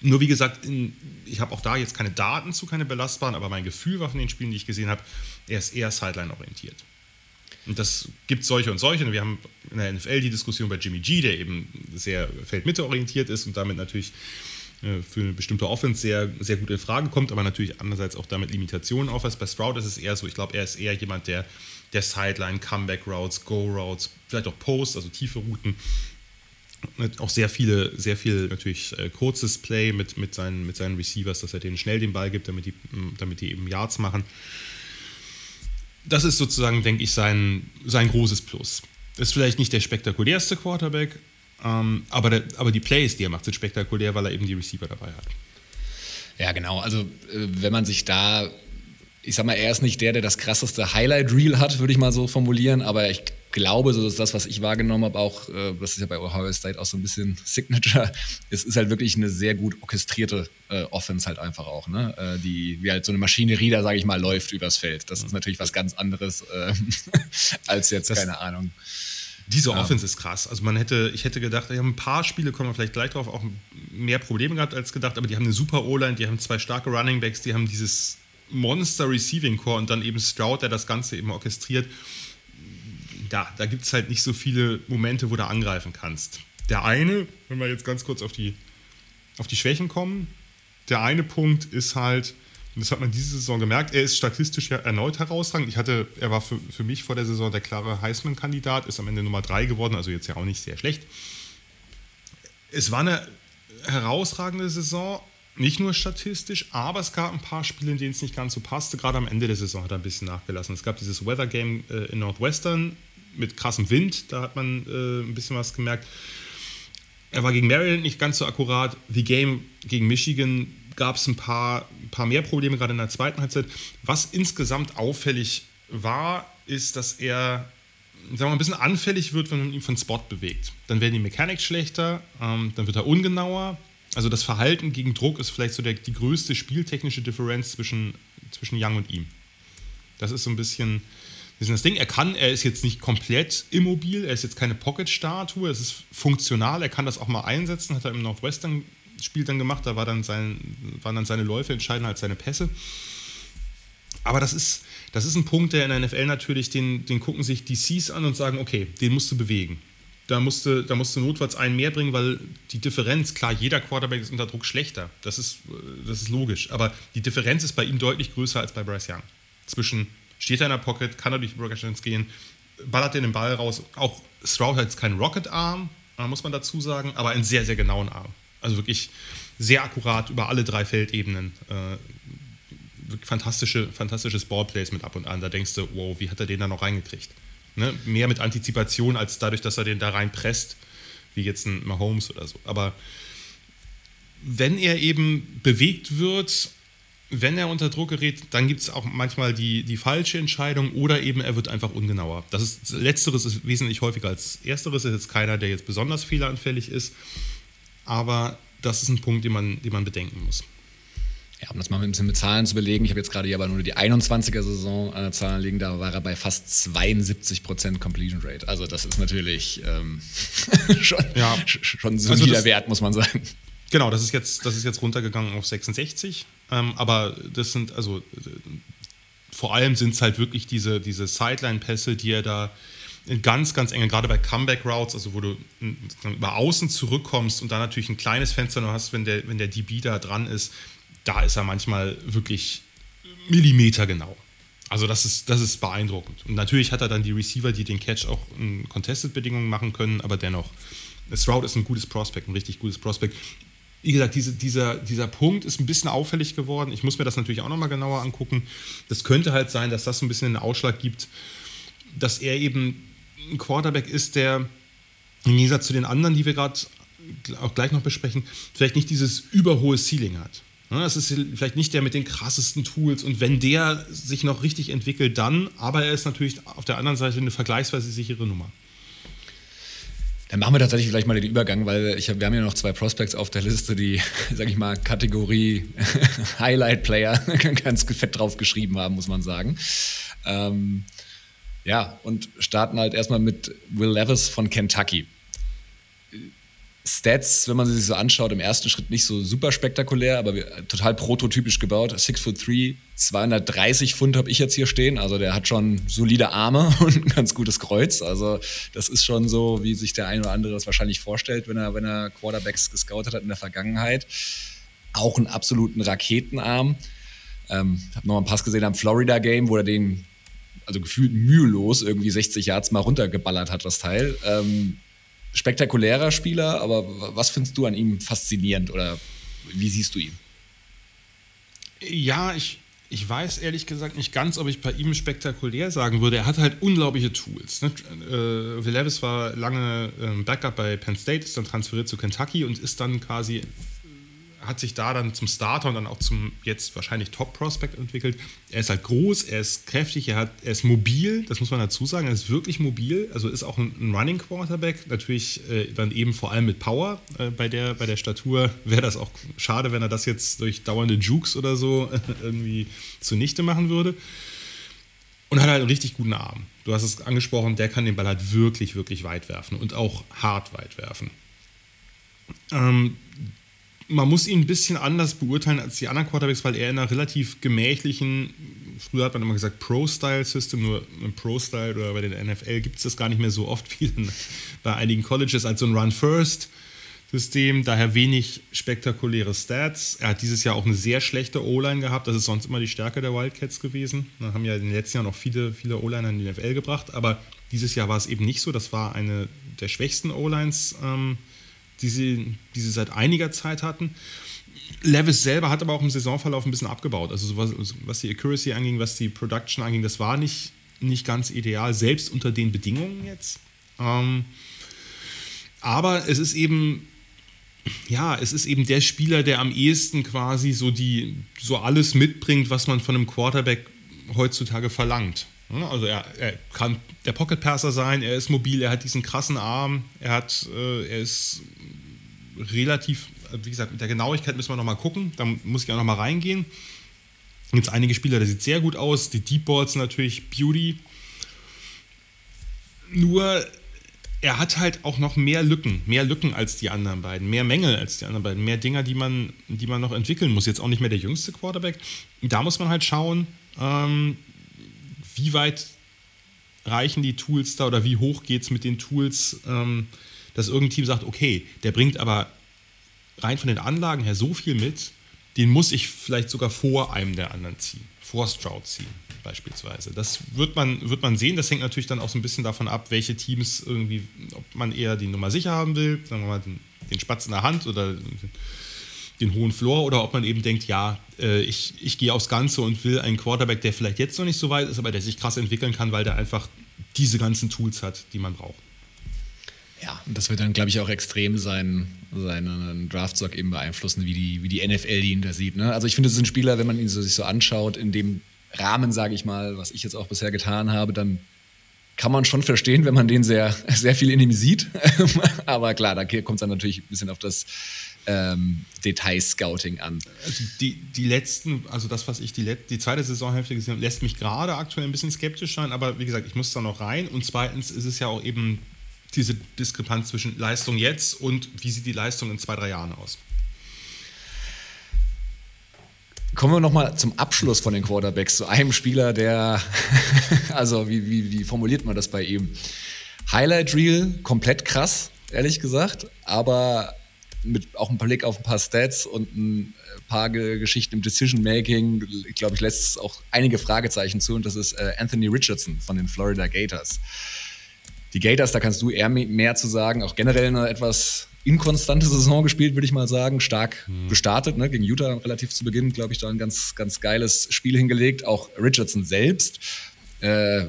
Nur wie gesagt, in, ich habe auch da jetzt keine Daten zu, keine belastbaren, aber mein Gefühl war von den Spielen, die ich gesehen habe, er ist eher Sideline-orientiert. Und das gibt solche und solche. Wir haben in der NFL die Diskussion bei Jimmy G, der eben sehr Feldmitte orientiert ist und damit natürlich äh, für eine bestimmte Offense sehr, sehr gut in Frage kommt, aber natürlich andererseits auch damit Limitationen aufweist. Bei Stroud ist es eher so, ich glaube, er ist eher jemand, der, der Sideline, Comeback Routes, Go Routes, vielleicht auch Post, also tiefe Routen, auch sehr viele, sehr viel natürlich äh, kurzes Play mit, mit, seinen, mit seinen Receivers, dass er denen schnell den Ball gibt, damit die, damit die eben Yards machen. Das ist sozusagen, denke ich, sein, sein großes Plus. Ist vielleicht nicht der spektakulärste Quarterback, ähm, aber, der, aber die Plays, die er macht, sind spektakulär, weil er eben die Receiver dabei hat. Ja, genau. Also, äh, wenn man sich da, ich sag mal, er ist nicht der, der das krasseste Highlight-Reel hat, würde ich mal so formulieren, aber ich glaube, so ist das, was ich wahrgenommen habe, auch, äh, das ist ja bei Ohio State auch so ein bisschen Signature, es ist halt wirklich eine sehr gut orchestrierte äh, Offense halt einfach auch, ne? Äh, die wie halt so eine Maschinerie da, sage ich mal, läuft übers Feld. Das ist natürlich was ganz anderes äh, als jetzt, das, keine Ahnung. Diese ja. Offense ist krass. Also man hätte, ich hätte gedacht, die haben ein paar Spiele, kommen wir vielleicht gleich drauf, auch mehr Probleme gehabt als gedacht, aber die haben eine super O-Line, die haben zwei starke Running Backs, die haben dieses Monster Receiving Core und dann eben Stroud, der das Ganze eben orchestriert ja, da gibt es halt nicht so viele Momente, wo du angreifen kannst. Der eine, wenn wir jetzt ganz kurz auf die, auf die Schwächen kommen, der eine Punkt ist halt, und das hat man diese Saison gemerkt, er ist statistisch ja erneut herausragend. Ich hatte, er war für, für mich vor der Saison der klare Heisman-Kandidat, ist am Ende Nummer 3 geworden, also jetzt ja auch nicht sehr schlecht. Es war eine herausragende Saison, nicht nur statistisch, aber es gab ein paar Spiele, in denen es nicht ganz so passte. Gerade am Ende der Saison hat er ein bisschen nachgelassen. Es gab dieses Weather Game äh, in Northwestern, mit krassem Wind, da hat man äh, ein bisschen was gemerkt. Er war gegen Maryland nicht ganz so akkurat. The Game gegen Michigan gab es ein paar, ein paar mehr Probleme, gerade in der zweiten Halbzeit. Was insgesamt auffällig war, ist, dass er sagen wir mal, ein bisschen anfällig wird, wenn man ihn von Spot bewegt. Dann werden die Mechanics schlechter, ähm, dann wird er ungenauer. Also das Verhalten gegen Druck ist vielleicht so der, die größte spieltechnische Differenz zwischen, zwischen Young und ihm. Das ist so ein bisschen, ist das Ding. Er kann, er ist jetzt nicht komplett immobil, er ist jetzt keine Pocket-Statue, es ist funktional, er kann das auch mal einsetzen, hat er im Northwestern-Spiel dann gemacht, da war dann sein, waren dann seine Läufe entscheidender als seine Pässe. Aber das ist, das ist ein Punkt, der in der NFL natürlich, den, den gucken sich DCs an und sagen, okay, den musst du bewegen. Da musst du, da musst du notfalls einen mehr bringen, weil die Differenz, klar, jeder Quarterback ist unter Druck schlechter. Das ist, das ist logisch. Aber die Differenz ist bei ihm deutlich größer als bei Bryce Young. Zwischen steht er in der Pocket, kann er durch die Progressions gehen, ballert den Ball raus. Auch Stroud hat jetzt keinen Rocket-Arm, äh, muss man dazu sagen, aber einen sehr, sehr genauen Arm. Also wirklich sehr akkurat über alle drei Feldebenen. Äh, fantastische, fantastisches Ballplays mit ab und an. Da denkst du, wow, wie hat er den da noch reingekriegt? Ne? Mehr mit Antizipation als dadurch, dass er den da reinpresst, wie jetzt ein Mahomes oder so. Aber wenn er eben bewegt wird wenn er unter Druck gerät, dann gibt es auch manchmal die, die falsche Entscheidung oder eben er wird einfach ungenauer. Das ist, Letzteres ist wesentlich häufiger als Ersteres. Ist jetzt keiner, der jetzt besonders fehleranfällig ist, aber das ist ein Punkt, den man, den man bedenken muss. Ja, um das mal ein bisschen mit Zahlen zu belegen, ich habe jetzt gerade hier aber nur die 21er-Saison äh, liegen, da war er bei fast 72% Completion Rate. Also das ist natürlich ähm, schon, ja. schon solider also Wert, muss man sagen. Genau, das ist jetzt, das ist jetzt runtergegangen auf 66. Ähm, aber das sind, also vor allem sind es halt wirklich diese, diese Sideline-Pässe, die er da in ganz, ganz engen, gerade bei Comeback-Routes, also wo du über außen zurückkommst und da natürlich ein kleines Fenster noch hast, wenn der, wenn der DB da dran ist, da ist er manchmal wirklich Millimeter genau. Also das ist, das ist beeindruckend. Und natürlich hat er dann die Receiver, die den Catch auch in Contested-Bedingungen machen können, aber dennoch, Stroud ist ein gutes Prospect, ein richtig gutes Prospect wie gesagt, diese, dieser, dieser Punkt ist ein bisschen auffällig geworden. Ich muss mir das natürlich auch nochmal genauer angucken. Das könnte halt sein, dass das so ein bisschen einen Ausschlag gibt, dass er eben ein Quarterback ist, der im Gegensatz zu den anderen, die wir gerade auch gleich noch besprechen, vielleicht nicht dieses überhohe Ceiling hat. Das ist vielleicht nicht der mit den krassesten Tools und wenn der sich noch richtig entwickelt, dann, aber er ist natürlich auf der anderen Seite eine vergleichsweise sichere Nummer. Dann machen wir tatsächlich vielleicht mal den Übergang, weil ich hab, wir haben ja noch zwei Prospects auf der Liste, die, sag ich mal, Kategorie Highlight Player ganz fett drauf geschrieben haben, muss man sagen. Ähm, ja, und starten halt erstmal mit Will Levis von Kentucky. Stats, wenn man sie sich so anschaut, im ersten Schritt nicht so super spektakulär, aber total prototypisch gebaut. 6 foot 3, 230 Pfund habe ich jetzt hier stehen. Also der hat schon solide Arme und ein ganz gutes Kreuz. Also das ist schon so, wie sich der ein oder andere das wahrscheinlich vorstellt, wenn er, wenn er Quarterbacks gescoutet hat in der Vergangenheit. auch einen absoluten Raketenarm. Ähm, habe noch mal einen Pass gesehen am Florida Game, wo er den also gefühlt mühelos irgendwie 60 Yards mal runtergeballert hat, das Teil. Ähm, spektakulärer Spieler, aber was findest du an ihm faszinierend oder wie siehst du ihn? Ja, ich, ich weiß ehrlich gesagt nicht ganz, ob ich bei ihm spektakulär sagen würde. Er hat halt unglaubliche Tools. Ne? Äh, Levis war lange ähm, Backup bei Penn State, ist dann transferiert zu Kentucky und ist dann quasi hat sich da dann zum Starter und dann auch zum jetzt wahrscheinlich Top-Prospect entwickelt. Er ist halt groß, er ist kräftig, er, hat, er ist mobil, das muss man dazu sagen, er ist wirklich mobil, also ist auch ein, ein Running Quarterback, natürlich äh, dann eben vor allem mit Power. Äh, bei, der, bei der Statur wäre das auch schade, wenn er das jetzt durch dauernde Jukes oder so irgendwie zunichte machen würde. Und hat halt einen richtig guten Arm. Du hast es angesprochen, der kann den Ball halt wirklich, wirklich weit werfen und auch hart weit werfen. Ähm, man muss ihn ein bisschen anders beurteilen als die anderen Quarterbacks, weil er in einer relativ gemächlichen, früher hat man immer gesagt Pro-Style-System, nur im Pro-Style oder bei den NFL gibt es das gar nicht mehr so oft wie bei einigen Colleges als so ein Run-First-System, daher wenig spektakuläre Stats. Er hat dieses Jahr auch eine sehr schlechte O-Line gehabt, das ist sonst immer die Stärke der Wildcats gewesen. Da haben ja in den letzten Jahren noch viele, viele O-Liner in die NFL gebracht, aber dieses Jahr war es eben nicht so, das war eine der schwächsten O-Lines. Ähm, die sie, die sie seit einiger Zeit hatten. Levis selber hat aber auch im Saisonverlauf ein bisschen abgebaut. Also was, was die Accuracy anging, was die Production anging, das war nicht, nicht ganz ideal, selbst unter den Bedingungen jetzt. Ähm, aber es ist eben, ja, es ist eben der Spieler, der am ehesten quasi so die, so alles mitbringt, was man von einem Quarterback heutzutage verlangt. Also er, er, kann der Pocket Passer sein, er ist mobil, er hat diesen krassen Arm, er hat, äh, er ist relativ, wie gesagt, mit der Genauigkeit müssen wir nochmal gucken, da muss ich auch nochmal reingehen. Es einige Spieler, der sieht sehr gut aus, die Deep Balls natürlich Beauty. Nur er hat halt auch noch mehr Lücken, mehr Lücken als die anderen beiden, mehr Mängel als die anderen beiden, mehr Dinger, die man, die man noch entwickeln muss. Jetzt auch nicht mehr der jüngste Quarterback. Da muss man halt schauen, ähm, wie weit reichen die Tools da oder wie hoch geht es mit den Tools, ähm, dass irgendein Team sagt, okay, der bringt aber rein von den Anlagen her so viel mit, den muss ich vielleicht sogar vor einem der anderen ziehen, vor Stroud ziehen beispielsweise. Das wird man, wird man sehen. Das hängt natürlich dann auch so ein bisschen davon ab, welche Teams irgendwie, ob man eher die Nummer sicher haben will, sagen wir mal den, den Spatz in der Hand oder den hohen Floor oder ob man eben denkt, ja, äh, ich, ich gehe aufs Ganze und will einen Quarterback, der vielleicht jetzt noch nicht so weit ist, aber der sich krass entwickeln kann, weil der einfach diese ganzen Tools hat, die man braucht. Ja, und das wird dann, glaube ich, auch extrem sein, seinen Draftstock eben beeinflussen, wie die, wie die NFL ihn da sieht. Ne? Also ich finde, das ist ein Spieler, wenn man ihn so, sich so anschaut, in dem Rahmen, sage ich mal, was ich jetzt auch bisher getan habe, dann kann man schon verstehen, wenn man den sehr, sehr viel in ihm sieht. Aber klar, da kommt es dann natürlich ein bisschen auf das ähm, Detailscouting an. Also die, die letzten, also das, was ich die, die zweite Saisonhälfte gesehen habe, lässt mich gerade aktuell ein bisschen skeptisch sein, aber wie gesagt, ich muss da noch rein. Und zweitens ist es ja auch eben diese Diskrepanz zwischen Leistung jetzt und wie sieht die Leistung in zwei, drei Jahren aus. Kommen wir nochmal zum Abschluss von den Quarterbacks zu einem Spieler, der, also wie, wie, wie formuliert man das bei ihm? Highlight Reel, komplett krass, ehrlich gesagt, aber mit auch ein Blick auf ein paar Stats und ein paar Geschichten im Decision Making, glaube ich, lässt es auch einige Fragezeichen zu und das ist äh, Anthony Richardson von den Florida Gators. Die Gators, da kannst du eher mehr zu sagen, auch generell eine etwas inkonstante Saison gespielt, würde ich mal sagen. Stark mhm. gestartet, ne? gegen Utah relativ zu Beginn, glaube ich, da ein ganz, ganz geiles Spiel hingelegt. Auch Richardson selbst. Äh,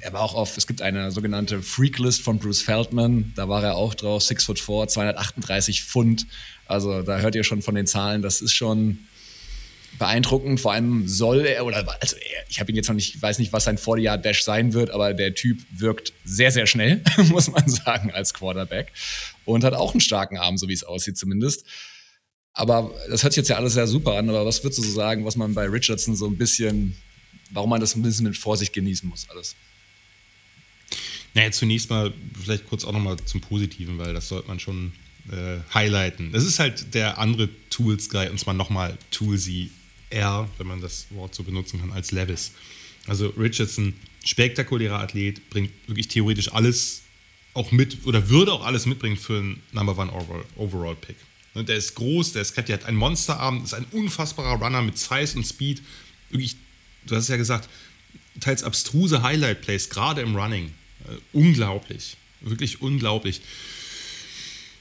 er war auch auf, es gibt eine sogenannte Freaklist von Bruce Feldman, da war er auch drauf, 6 foot 4, 238 Pfund. Also da hört ihr schon von den Zahlen, das ist schon beeindruckend. Vor allem soll er, oder also er, ich habe ihn jetzt noch nicht, weiß nicht, was sein 40-Yard-Dash sein wird, aber der Typ wirkt sehr, sehr schnell, muss man sagen, als Quarterback. Und hat auch einen starken Arm, so wie es aussieht zumindest. Aber das hört sich jetzt ja alles sehr super an, aber was würdest du so sagen, was man bei Richardson so ein bisschen, warum man das ein bisschen mit Vorsicht genießen muss, alles? Naja, zunächst mal vielleicht kurz auch nochmal zum Positiven, weil das sollte man schon äh, highlighten. Das ist halt der andere Tools-Guy, und zwar nochmal Toolsy R, wenn man das Wort so benutzen kann, als Levis. Also Richardson, spektakulärer Athlet, bringt wirklich theoretisch alles auch mit oder würde auch alles mitbringen für einen Number One Overall Pick. Ne, der ist groß, der ist kräftig, hat einen Monsterarm, ist ein unfassbarer Runner mit Size und Speed. Wirklich, du hast es ja gesagt, teils abstruse Highlight-Plays, gerade im Running. Äh, unglaublich. Wirklich unglaublich.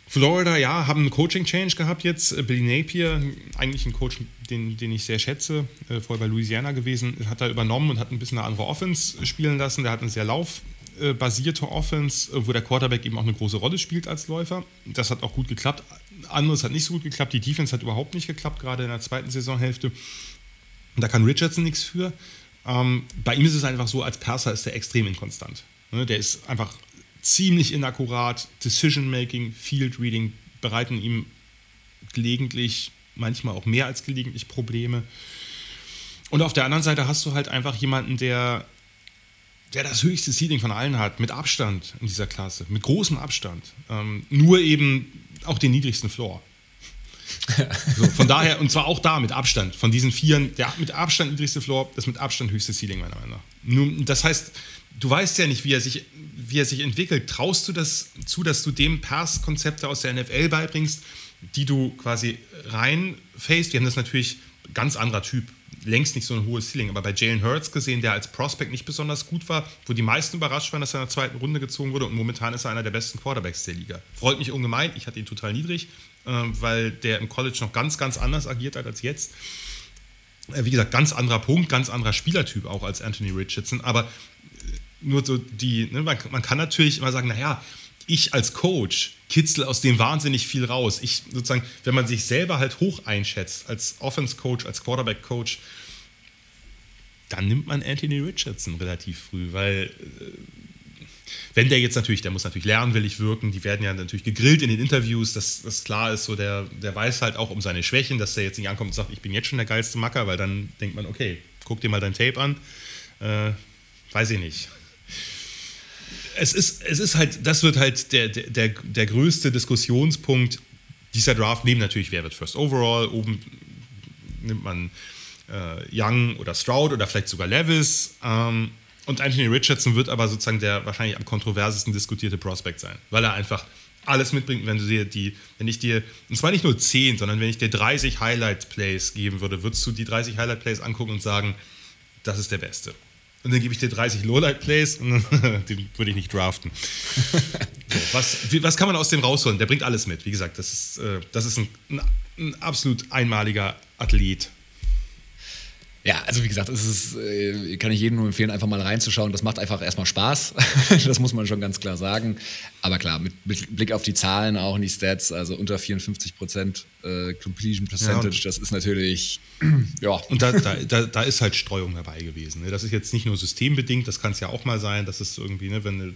Florida, ja, haben einen Coaching-Change gehabt jetzt. Äh, Billy Napier, eigentlich ein Coach, den, den ich sehr schätze, äh, vorher bei Louisiana gewesen, hat er übernommen und hat ein bisschen eine andere Offense spielen lassen. Der hat eine sehr laufbasierte Offense, wo der Quarterback eben auch eine große Rolle spielt als Läufer. Das hat auch gut geklappt. Anderes hat nicht so gut geklappt. Die Defense hat überhaupt nicht geklappt, gerade in der zweiten Saisonhälfte. Da kann Richardson nichts für. Ähm, bei ihm ist es einfach so, als Perser ist er extrem inkonstant. Ne, der ist einfach ziemlich inakkurat. Decision-Making, Field-Reading bereiten ihm gelegentlich, manchmal auch mehr als gelegentlich Probleme. Und auf der anderen Seite hast du halt einfach jemanden, der, der das höchste Seeding von allen hat, mit Abstand in dieser Klasse, mit großem Abstand. Ähm, nur eben auch den niedrigsten Floor. so, von daher, und zwar auch da mit Abstand, von diesen Vieren, der mit Abstand niedrigste Floor, das mit Abstand höchste Seeding meiner Meinung nach. Nun, das heißt, du weißt ja nicht, wie er sich, wie er sich entwickelt. Traust du das zu, dass du dem Pass-Konzepte aus der NFL beibringst, die du quasi reinfaced? Wir haben das natürlich ganz anderer Typ, längst nicht so ein hohes Ceiling, aber bei Jalen Hurts gesehen, der als Prospect nicht besonders gut war, wo die meisten überrascht waren, dass er in der zweiten Runde gezogen wurde und momentan ist er einer der besten Quarterbacks der Liga. Freut mich ungemein, ich hatte ihn total niedrig, äh, weil der im College noch ganz, ganz anders agiert hat als jetzt. Äh, wie gesagt, ganz anderer Punkt, ganz anderer Spielertyp auch als Anthony Richardson, aber nur so die, ne, man, man, kann natürlich immer sagen, naja, ich als Coach kitzel aus dem wahnsinnig viel raus. Ich sozusagen, wenn man sich selber halt hoch einschätzt, als Offense-Coach, als Quarterback-Coach, dann nimmt man Anthony Richardson relativ früh, weil äh, wenn der jetzt natürlich, der muss natürlich lernwillig wirken, die werden ja natürlich gegrillt in den Interviews, dass das klar ist, so der, der weiß halt auch um seine Schwächen, dass der jetzt nicht ankommt und sagt, ich bin jetzt schon der geilste Macker, weil dann denkt man, okay, guck dir mal dein Tape an, äh, weiß ich nicht es ist, es ist halt, das wird halt der, der, der größte Diskussionspunkt dieser Draft, neben natürlich, wer wird First Overall, oben nimmt man äh, Young oder Stroud oder vielleicht sogar Levis. Ähm, und Anthony Richardson wird aber sozusagen der wahrscheinlich am kontroversesten diskutierte Prospect sein, weil er einfach alles mitbringt. Wenn du dir die, wenn ich dir, und zwar nicht nur 10, sondern wenn ich dir 30 Highlight Plays geben würde, würdest du die 30 Highlight Plays angucken und sagen, das ist der Beste und dann gebe ich dir 30 Lowlight-Plays und den würde ich nicht draften. so, was, was kann man aus dem rausholen? Der bringt alles mit. Wie gesagt, das ist, äh, das ist ein, ein, ein absolut einmaliger Athlet. Ja, also wie gesagt, es ist, äh, kann ich jedem nur empfehlen, einfach mal reinzuschauen. Das macht einfach erstmal Spaß. das muss man schon ganz klar sagen. Aber klar, mit Blick auf die Zahlen auch und die Stats, also unter 54 Prozent äh, Completion Percentage, ja, das ist natürlich, ja. Und da, da, da, da, ist halt Streuung dabei gewesen. Ne? Das ist jetzt nicht nur systembedingt, das kann es ja auch mal sein, dass es irgendwie, ne, wenn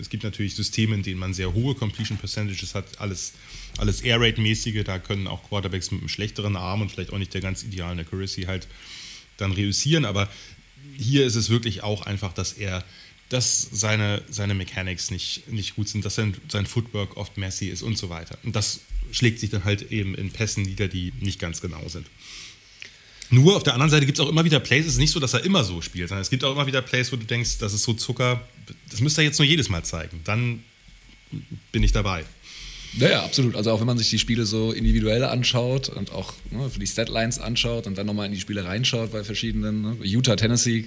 es gibt natürlich Systeme, in denen man sehr hohe Completion Percentages hat, alles, alles Air Rate-mäßige, da können auch Quarterbacks mit einem schlechteren Arm und vielleicht auch nicht der ganz idealen Accuracy halt dann reüssieren. Aber hier ist es wirklich auch einfach, dass er, dass seine, seine Mechanics nicht, nicht gut sind, dass sein, sein Footwork oft messy ist und so weiter. Und das schlägt sich dann halt eben in Pässen nieder, die nicht ganz genau sind. Nur auf der anderen Seite gibt es auch immer wieder Plays, es ist nicht so, dass er immer so spielt, sondern es gibt auch immer wieder Plays, wo du denkst, das ist so Zucker, das müsste er jetzt nur jedes Mal zeigen. Dann bin ich dabei. Ja, ja, absolut. Also auch wenn man sich die Spiele so individuell anschaut und auch ne, für die Statlines anschaut und dann nochmal in die Spiele reinschaut bei verschiedenen. Ne? Utah, Tennessee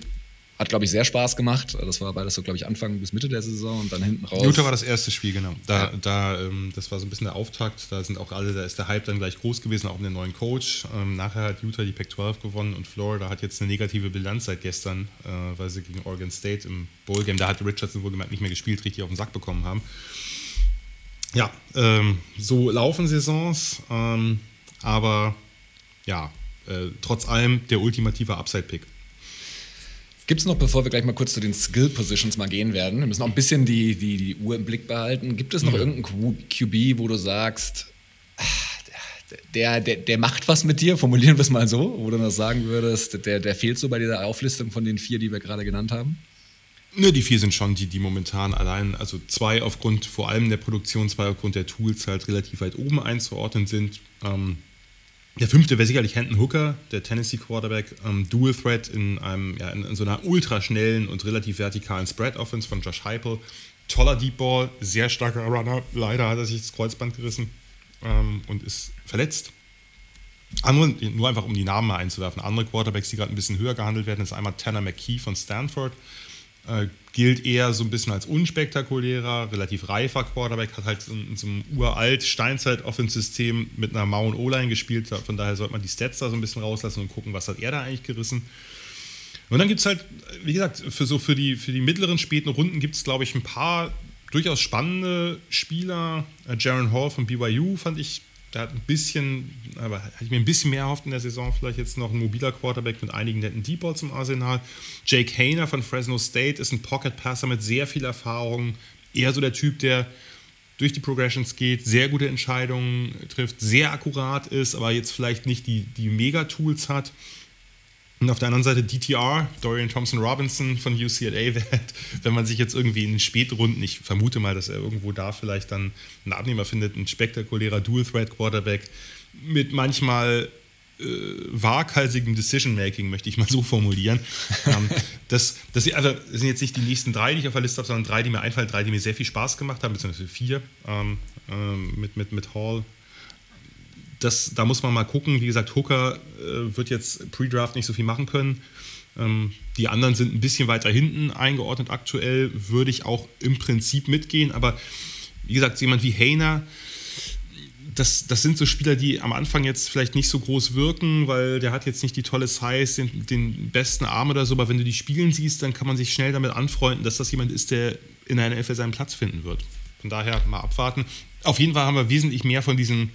hat, glaube ich, sehr Spaß gemacht. Das war beides so, glaube ich, Anfang bis Mitte der Saison und dann hinten raus. Utah war das erste Spiel, genau. Da, ja. da, ähm, das war so ein bisschen der Auftakt. Da sind auch alle, da ist der Hype dann gleich groß gewesen, auch mit dem neuen Coach. Ähm, nachher hat Utah die Pac-12 gewonnen und Florida hat jetzt eine negative Bilanz seit gestern, äh, weil sie gegen Oregon State im Bowl-Game, da hat Richardson wohlgemerkt nicht mehr gespielt, richtig auf den Sack bekommen haben ja, ähm, so laufen Saisons, ähm, aber ja, äh, trotz allem der ultimative Upside-Pick. Gibt es noch, bevor wir gleich mal kurz zu den Skill-Positions mal gehen werden, wir müssen auch ein bisschen die, die, die Uhr im Blick behalten. Gibt es noch mhm. irgendeinen QB, wo du sagst, ah, der, der, der macht was mit dir, formulieren wir es mal so, wo du noch sagen würdest, der, der fehlt so bei dieser Auflistung von den vier, die wir gerade genannt haben? Ne, die vier sind schon die, die momentan allein, also zwei aufgrund vor allem der Produktion, zwei aufgrund der Tools halt relativ weit oben einzuordnen sind. Ähm, der fünfte wäre sicherlich Hendon Hooker, der Tennessee Quarterback, ähm, Dual Threat in, einem, ja, in, in, so einer ultraschnellen und relativ vertikalen Spread Offense von Josh Heupel. Toller Deep Ball, sehr starker Runner. Leider hat er sich das Kreuzband gerissen. ähm, und ist verletzt. Andere, nur einfach um die Namen mal einzuwerfen, andere Quarterbacks, die gerade ein bisschen höher gehandelt werden, ist einmal Tanner McKee von Stanford. Äh, gilt eher so ein bisschen als unspektakulärer, relativ reifer Quarterback, hat halt in, in so einem uralt Steinzeit-Offense-System mit einer Mauern O-Line gespielt. Von daher sollte man die Stats da so ein bisschen rauslassen und gucken, was hat er da eigentlich gerissen. Und dann gibt es halt, wie gesagt, für, so für, die, für die mittleren, späten Runden gibt es, glaube ich, ein paar durchaus spannende Spieler. Äh, Jaron Hall von BYU fand ich da hat ein bisschen, aber hatte ich mir ein bisschen mehr erhofft in der Saison, vielleicht jetzt noch ein mobiler Quarterback mit einigen netten Deep Balls im Arsenal. Jake Hayner von Fresno State ist ein Pocket Passer mit sehr viel Erfahrung, eher so der Typ, der durch die Progressions geht, sehr gute Entscheidungen trifft, sehr akkurat ist, aber jetzt vielleicht nicht die, die Mega-Tools hat. Und auf der anderen Seite DTR, Dorian Thompson Robinson von UCLA, wenn man sich jetzt irgendwie in den Spätrunden, ich vermute mal, dass er irgendwo da vielleicht dann einen Abnehmer findet, ein spektakulärer Dual-Threat-Quarterback mit manchmal äh, waghalsigem Decision-Making, möchte ich mal so formulieren. ähm, das, das, also, das, sind jetzt nicht die nächsten drei, die ich auf der Liste habe, sondern drei, die mir einfallen, drei, die mir sehr viel Spaß gemacht haben, beziehungsweise vier ähm, ähm, mit, mit, mit Hall, das, da muss man mal gucken. Wie gesagt, Hooker äh, wird jetzt Pre-Draft nicht so viel machen können. Ähm, die anderen sind ein bisschen weiter hinten eingeordnet aktuell, würde ich auch im Prinzip mitgehen. Aber wie gesagt, jemand wie Hayner, das, das sind so Spieler, die am Anfang jetzt vielleicht nicht so groß wirken, weil der hat jetzt nicht die tolle Size, den, den besten Arm oder so, aber wenn du die spielen siehst, dann kann man sich schnell damit anfreunden, dass das jemand ist, der in einer NFL seinen Platz finden wird. Von daher mal abwarten. Auf jeden Fall haben wir wesentlich mehr von diesen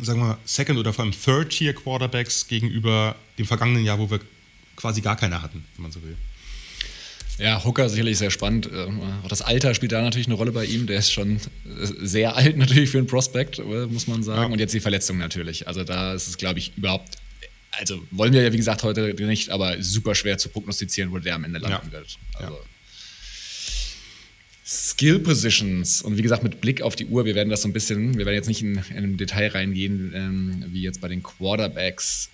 sagen wir, Second- oder vor allem Third-Tier-Quarterbacks gegenüber dem vergangenen Jahr, wo wir quasi gar keine hatten, wenn man so will. Ja, Hooker sicherlich sehr spannend. Ähm, auch das Alter spielt da natürlich eine Rolle bei ihm. Der ist schon sehr alt natürlich für einen Prospect, äh, muss man sagen. Ja. Und jetzt die Verletzung natürlich. Also da ist es, glaube ich, überhaupt, also wollen wir ja wie gesagt heute nicht, aber super schwer zu prognostizieren, wo der am Ende landen ja. wird. Also, ja. Skill Positions und wie gesagt mit Blick auf die Uhr, wir werden das so ein bisschen, wir werden jetzt nicht in, in einem Detail reingehen, ähm, wie jetzt bei den Quarterbacks.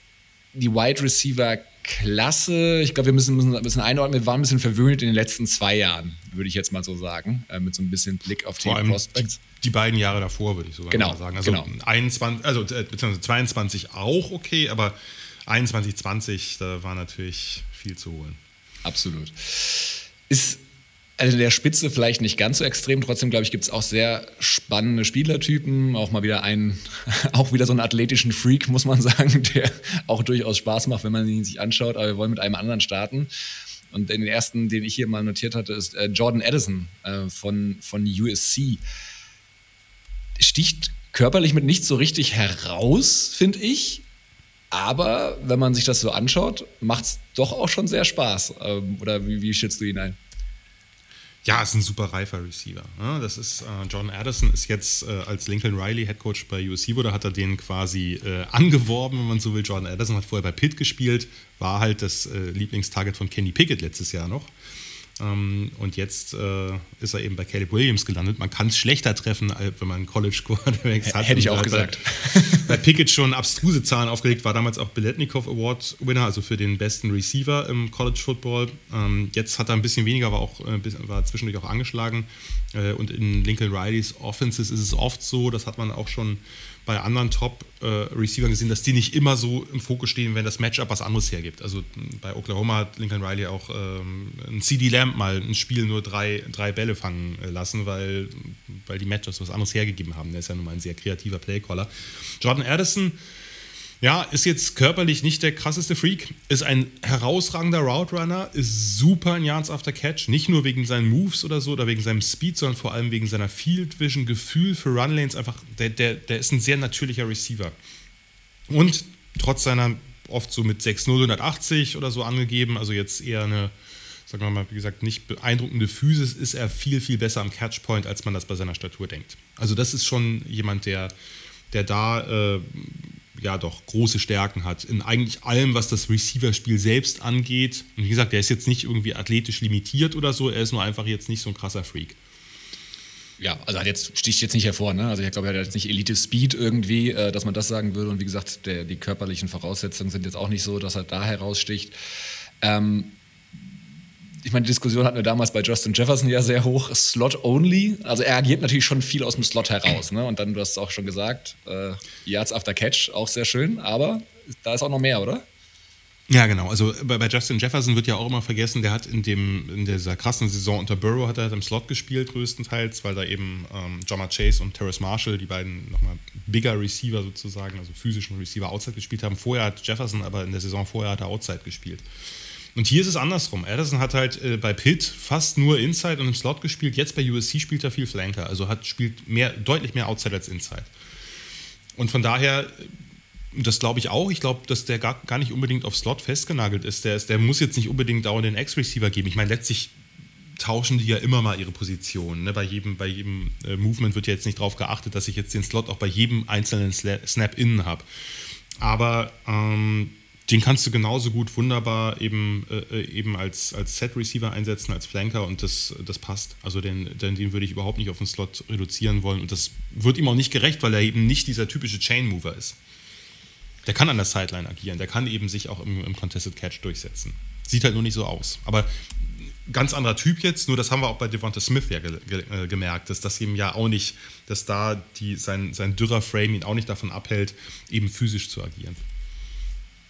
Die Wide Receiver Klasse, ich glaube, wir müssen, müssen ein bisschen einordnen, wir waren ein bisschen verwöhnt in den letzten zwei Jahren, würde ich jetzt mal so sagen, äh, mit so ein bisschen Blick auf die Prospects. Die, die, beiden Jahre davor, würde ich sogar genau, sagen. Also genau. 21, also äh, beziehungsweise 22 auch okay, aber 21, 20, da war natürlich viel zu holen. Absolut. Ist also der Spitze vielleicht nicht ganz so extrem, trotzdem glaube ich, gibt es auch sehr spannende Spielertypen. Auch mal wieder einen, auch wieder so einen athletischen Freak, muss man sagen, der auch durchaus Spaß macht, wenn man ihn sich anschaut. Aber wir wollen mit einem anderen starten. Und den ersten, den ich hier mal notiert hatte, ist äh, Jordan Addison äh, von, von USC. Sticht körperlich mit nicht so richtig heraus, finde ich. Aber wenn man sich das so anschaut, macht es doch auch schon sehr Spaß. Ähm, oder wie, wie schätzt du ihn ein? Ja, ist ein super reifer Receiver. Das ist äh, John Addison ist jetzt äh, als Lincoln Riley Head Coach bei USC wurde, hat er den quasi äh, angeworben, wenn man so will. Jordan Addison hat vorher bei Pitt gespielt, war halt das Lieblingstarget von Kenny Pickett letztes Jahr noch. Ähm, und jetzt äh, ist er eben bei Caleb Williams gelandet. Man kann es schlechter treffen, wenn man College Quarterbacks hat. Hätte ich auch gesagt. Bei, bei Pickett schon abstruse Zahlen aufgelegt, war damals auch Biletnikov Award Winner, also für den besten Receiver im College Football. Ähm, jetzt hat er ein bisschen weniger, war auch äh, war zwischendurch auch angeschlagen. Äh, und in Lincoln Rileys Offenses ist es oft so, das hat man auch schon bei anderen Top-Receivern äh, gesehen, dass die nicht immer so im Fokus stehen, wenn das Matchup was anderes hergibt. Also bei Oklahoma hat Lincoln Riley auch ähm, ein CD Lamb mal ein Spiel nur drei, drei Bälle fangen äh, lassen, weil, weil die Matchups was anderes hergegeben haben. Der ist ja nun mal ein sehr kreativer Playcaller. Jordan Addison ja, ist jetzt körperlich nicht der krasseste Freak, ist ein herausragender Route Runner, ist super in Yards after Catch, nicht nur wegen seinen Moves oder so oder wegen seinem Speed, sondern vor allem wegen seiner Field Vision, Gefühl für Run Lanes. Einfach, der, der, der ist ein sehr natürlicher Receiver. Und trotz seiner oft so mit 6'0, 180 oder so angegeben, also jetzt eher eine, sagen wir mal, wie gesagt, nicht beeindruckende Physis, ist er viel, viel besser am Catchpoint, als man das bei seiner Statur denkt. Also das ist schon jemand, der, der da äh, ja doch große Stärken hat in eigentlich allem, was das Receiver-Spiel selbst angeht. Und wie gesagt, der ist jetzt nicht irgendwie athletisch limitiert oder so, er ist nur einfach jetzt nicht so ein krasser Freak. Ja, also hat jetzt, sticht jetzt nicht hervor, ne? Also ich glaube, er hat jetzt nicht Elite-Speed irgendwie, äh, dass man das sagen würde. Und wie gesagt, der, die körperlichen Voraussetzungen sind jetzt auch nicht so, dass er da heraussticht. Ähm, ich meine, die Diskussion hatten wir damals bei Justin Jefferson ja sehr hoch, Slot only. Also er agiert natürlich schon viel aus dem Slot heraus. Ne? Und dann, du hast es auch schon gesagt, äh, Yards after Catch, auch sehr schön, aber da ist auch noch mehr, oder? Ja, genau. Also bei, bei, Justin Jefferson wird ja auch immer vergessen, der hat in, dem, in dieser krassen Saison unter Burrow hat er halt im Slot gespielt, größtenteils, weil da eben ähm, Jama Chase und Terrace Marshall, die beiden nochmal bigger Receiver sozusagen, also physischen Receiver Outside gespielt haben. Vorher hat Jefferson aber in der Saison vorher hat er Outside gespielt. Und hier ist es andersrum. Addison hat halt äh, bei Pitt fast nur Inside und im Slot gespielt. Jetzt bei USC spielt er viel Flanker. Also hat, spielt mehr, deutlich mehr Outside als Inside. Und von daher das glaube ich auch. Ich glaube, dass der gar, gar nicht unbedingt auf Slot festgenagelt ist. Der, ist. der muss jetzt nicht unbedingt dauernd den X-Receiver geben. Ich meine, letztlich tauschen die ja immer mal ihre Position. Ne? Bei jedem, bei jedem äh, Movement wird ja jetzt nicht darauf geachtet, dass ich jetzt den Slot auch bei jedem einzelnen Snap innen habe. Aber ähm, den kannst du genauso gut wunderbar eben, äh, eben als, als Set-Receiver einsetzen, als Flanker und das, das passt. Also den, den, den würde ich überhaupt nicht auf den Slot reduzieren wollen und das wird ihm auch nicht gerecht, weil er eben nicht dieser typische Chain-Mover ist. Der kann an der Sideline agieren, der kann eben sich auch im, im Contested Catch durchsetzen. Sieht halt nur nicht so aus. Aber ganz anderer Typ jetzt, nur das haben wir auch bei Devonta Smith ja ge ge äh, gemerkt, dass das ihm ja auch nicht, dass da die, sein, sein dürrer Frame ihn auch nicht davon abhält, eben physisch zu agieren.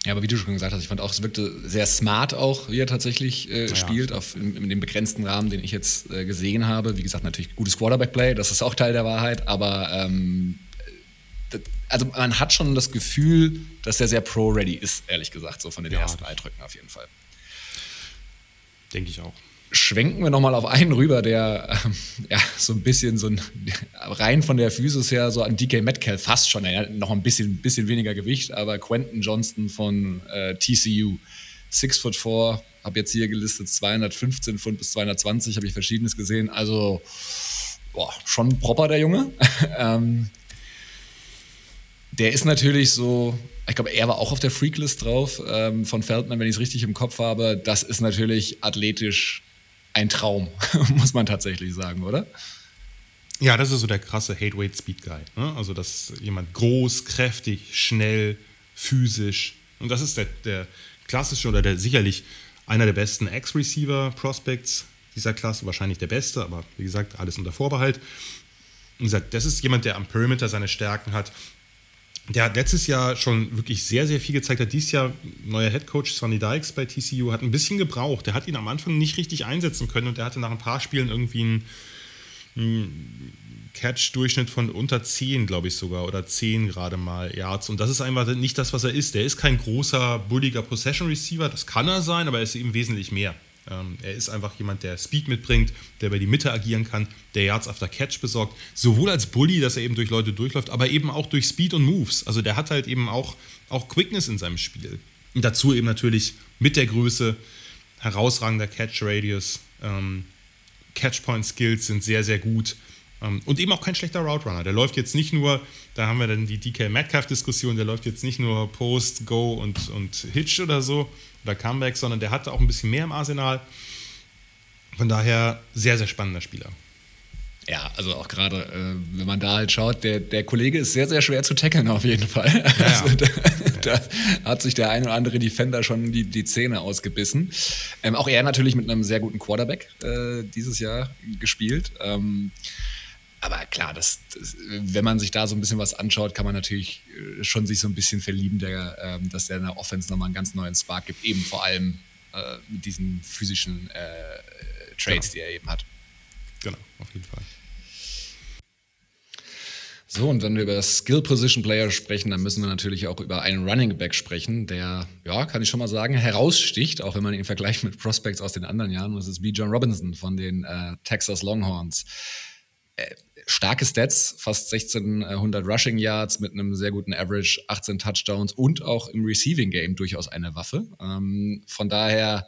Ja, aber wie du schon gesagt hast, ich fand auch, es wirkte sehr smart auch, wie er tatsächlich äh, ja, spielt, auf, in, in, dem begrenzten Rahmen, den ich jetzt äh, gesehen habe. Wie gesagt, natürlich gutes Quarterback-Play, das ist auch Teil der Wahrheit, aber ähm, also man hat schon das Gefühl, dass er sehr pro-ready ist, ehrlich gesagt, so von den ja, ersten Eindrücken auf jeden Fall. Denke ich auch. Schwenken wir nochmal auf einen rüber, der ähm, ja so ein bisschen so ein, rein von der Physis her so an DK Metcalf fast schon, er hat noch ein bisschen, bisschen weniger Gewicht, aber Quentin Johnston von äh, TCU, 6 foot 4, habe jetzt hier gelistet 215 Pfund bis 220, habe ich verschiedenes gesehen, also boah, schon proper der Junge. ähm, der ist natürlich so, ich glaube, er war auch auf der Freaklist drauf ähm, von Feldman, wenn ich es richtig im Kopf habe. Das ist natürlich athletisch ein Traum, muss man tatsächlich sagen, oder? Ja, das ist so der krasse Hate-Weight-Speed-Guy. Ne? Also, das ist jemand groß, kräftig, schnell, physisch. Und das ist der, der klassische oder der sicherlich einer der besten Ex-Receiver-Prospects dieser Klasse. Wahrscheinlich der beste, aber wie gesagt, alles unter Vorbehalt. Und das ist jemand, der am Perimeter seine Stärken hat, der hat letztes Jahr schon wirklich sehr, sehr viel gezeigt. Hat dieses Jahr neuer Headcoach Sonny Dykes bei TCU, hat ein bisschen gebraucht. Der hat ihn am Anfang nicht richtig einsetzen können und der hatte nach ein paar Spielen irgendwie einen, einen Catch-Durchschnitt von unter 10, glaube ich sogar, oder 10 gerade mal Yards. Und das ist einfach nicht das, was er ist. Der ist kein großer, bulliger Possession-Receiver. Das kann er sein, aber er ist eben wesentlich mehr. Ähm, er ist einfach jemand, der Speed mitbringt, der über die Mitte agieren kann, der Yards after Catch besorgt. Sowohl als Bully, dass er eben durch Leute durchläuft, aber eben auch durch Speed und Moves. Also der hat halt eben auch, auch Quickness in seinem Spiel. Und dazu eben natürlich mit der Größe herausragender Catch Radius. Ähm, Catchpoint Skills sind sehr, sehr gut. Ähm, und eben auch kein schlechter Route Runner. Der läuft jetzt nicht nur, da haben wir dann die DK Metcalf-Diskussion, der läuft jetzt nicht nur Post, Go und, und Hitch oder so, oder Comeback, sondern der hatte auch ein bisschen mehr im Arsenal. Von daher sehr, sehr spannender Spieler. Ja, also auch gerade, äh, wenn man da halt schaut, der, der Kollege ist sehr, sehr schwer zu tackeln auf jeden Fall. Ja, also da, da, hat sich der ein oder andere Defender schon die, die Zähne ausgebissen. Ähm, auch er natürlich mit einem sehr guten Quarterback äh, dieses Jahr gespielt. Ähm, aber klar, das, das, wenn man sich da so ein bisschen was anschaut, kann man natürlich äh, schon sich so ein bisschen verlieben, der, ähm, dass der in der Offense nochmal einen ganz neuen Spark gibt, eben vor allem äh, mit diesen physischen äh, Trades, genau. die er eben hat. Genau, auf jeden Fall. So, und wenn wir über Skill Position Player sprechen, dann müssen wir natürlich auch über einen Running Back sprechen, der, ja, kann ich schon mal sagen, heraussticht, auch wenn man ihn vergleicht mit Prospects aus den anderen Jahren. Das ist wie John Robinson von den äh, Texas Longhorns. Äh, starke Stats, fast 1600 Rushing Yards mit einem sehr guten Average, 18 Touchdowns und auch im Receiving Game durchaus eine Waffe. Ähm, von daher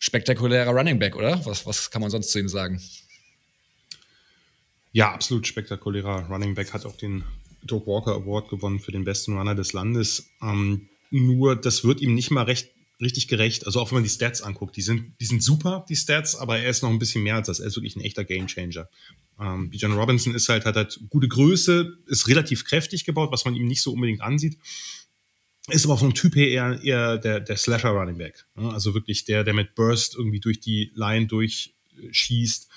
spektakulärer Running Back, oder? Was, was kann man sonst zu ihm sagen? Ja, absolut spektakulärer Running Back, hat auch den Doug Walker Award gewonnen für den besten Runner des Landes. Ähm, nur das wird ihm nicht mal recht richtig gerecht. Also auch wenn man die Stats anguckt, die sind, die sind super, die Stats, aber er ist noch ein bisschen mehr als das. Er ist wirklich ein echter Gamechanger. Ähm, Bijan Robinson ist halt, hat halt gute Größe, ist relativ kräftig gebaut, was man ihm nicht so unbedingt ansieht. ist aber vom Typ her eher, eher der, der Slasher Running Back. Ne? Also wirklich der, der mit Burst irgendwie durch die Line durchschießt.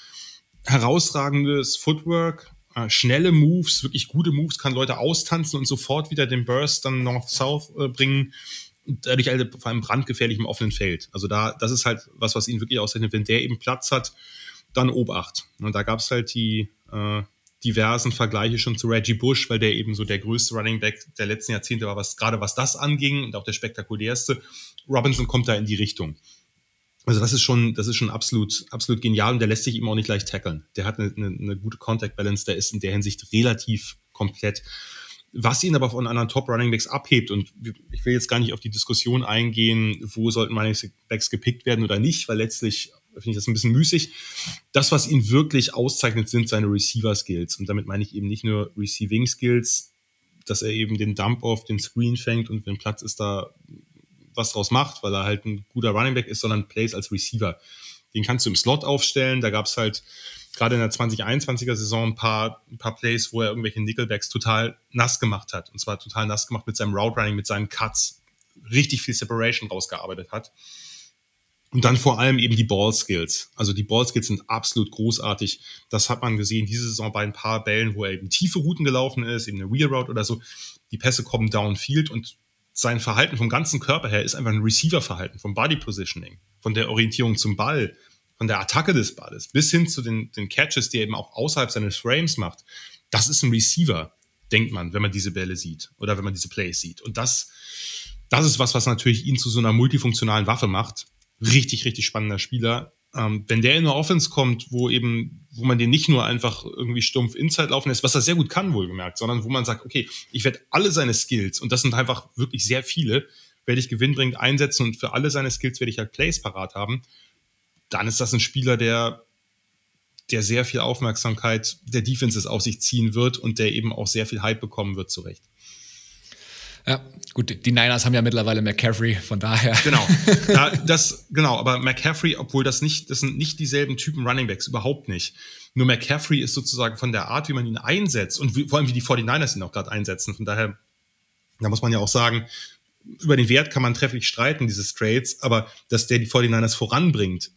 Herausragendes Footwork, äh, schnelle Moves, wirklich gute Moves, kann Leute austanzen und sofort wieder den Burst dann North-South äh, bringen. Dadurch halt vor allem brandgefährlich im offenen Feld. Also da, das ist halt was, was ihn wirklich auszeichnet. Wenn der eben Platz hat, dann Obacht. Und da gab es halt die äh, diversen Vergleiche schon zu Reggie Bush, weil der eben so der größte Running Back der letzten Jahrzehnte war, was gerade was das anging und auch der spektakulärste. Robinson kommt da in die Richtung. Also das ist schon, das ist schon absolut, absolut genial und der lässt sich eben auch nicht leicht tackeln. Der hat eine, eine, eine gute Contact Balance, der ist in der Hinsicht relativ komplett. Was ihn aber von anderen Top Running Backs abhebt, und ich will jetzt gar nicht auf die Diskussion eingehen, wo sollten Running Backs gepickt werden oder nicht, weil letztlich finde ich das ein bisschen müßig. Das, was ihn wirklich auszeichnet, sind seine Receiver-Skills. Und damit meine ich eben nicht nur Receiving-Skills, dass er eben den Dump auf den Screen fängt und wenn Platz ist, da was draus macht, weil er halt ein guter Running Back ist, sondern Plays als Receiver. Den kannst du im Slot aufstellen. Da gab es halt gerade in der 2021er Saison ein paar, ein paar Plays, wo er irgendwelche Nickelbacks total nass gemacht hat. Und zwar total nass gemacht mit seinem Route Running, mit seinen Cuts. Richtig viel Separation rausgearbeitet hat. Und dann vor allem eben die Ball Skills. Also die Ball Skills sind absolut großartig. Das hat man gesehen diese Saison bei ein paar Bällen, wo er eben tiefe Routen gelaufen ist, eben eine Wheel Route oder so. Die Pässe kommen downfield und sein Verhalten vom ganzen Körper her ist einfach ein Receiver-Verhalten, vom Body Positioning, von der Orientierung zum Ball, von der Attacke des Balles bis hin zu den, den Catches, die er eben auch außerhalb seines Frames macht. Das ist ein Receiver, denkt man, wenn man diese Bälle sieht oder wenn man diese Plays sieht. Und das, das ist was, was natürlich ihn zu so einer multifunktionalen Waffe macht richtig, richtig spannender Spieler. Ähm, wenn der in eine Offense kommt, wo eben, wo man den nicht nur einfach irgendwie stumpf Inside laufen lässt, was er sehr gut kann, wohlgemerkt, sondern wo man sagt, okay, ich werde alle seine Skills, und das sind einfach wirklich sehr viele, werde ich gewinnbringend einsetzen und für alle seine Skills werde ich halt Plays parat haben, dann ist das ein Spieler, der, der sehr viel Aufmerksamkeit der Defenses auf sich ziehen wird und der eben auch sehr viel Hype bekommen wird, zurecht. Ja, gut, die Niners haben ja mittlerweile McCaffrey, von daher. Genau, ja, das, genau, aber McCaffrey, obwohl das nicht, das sind nicht dieselben Typen Runningbacks, überhaupt nicht. Nur McCaffrey ist sozusagen von der Art, wie man ihn einsetzt und wie, vor allem wie die 49ers ihn auch gerade einsetzen. Von daher, da muss man ja auch sagen, über den Wert kann man trefflich streiten, dieses Trades, aber dass der die 49ers voranbringt,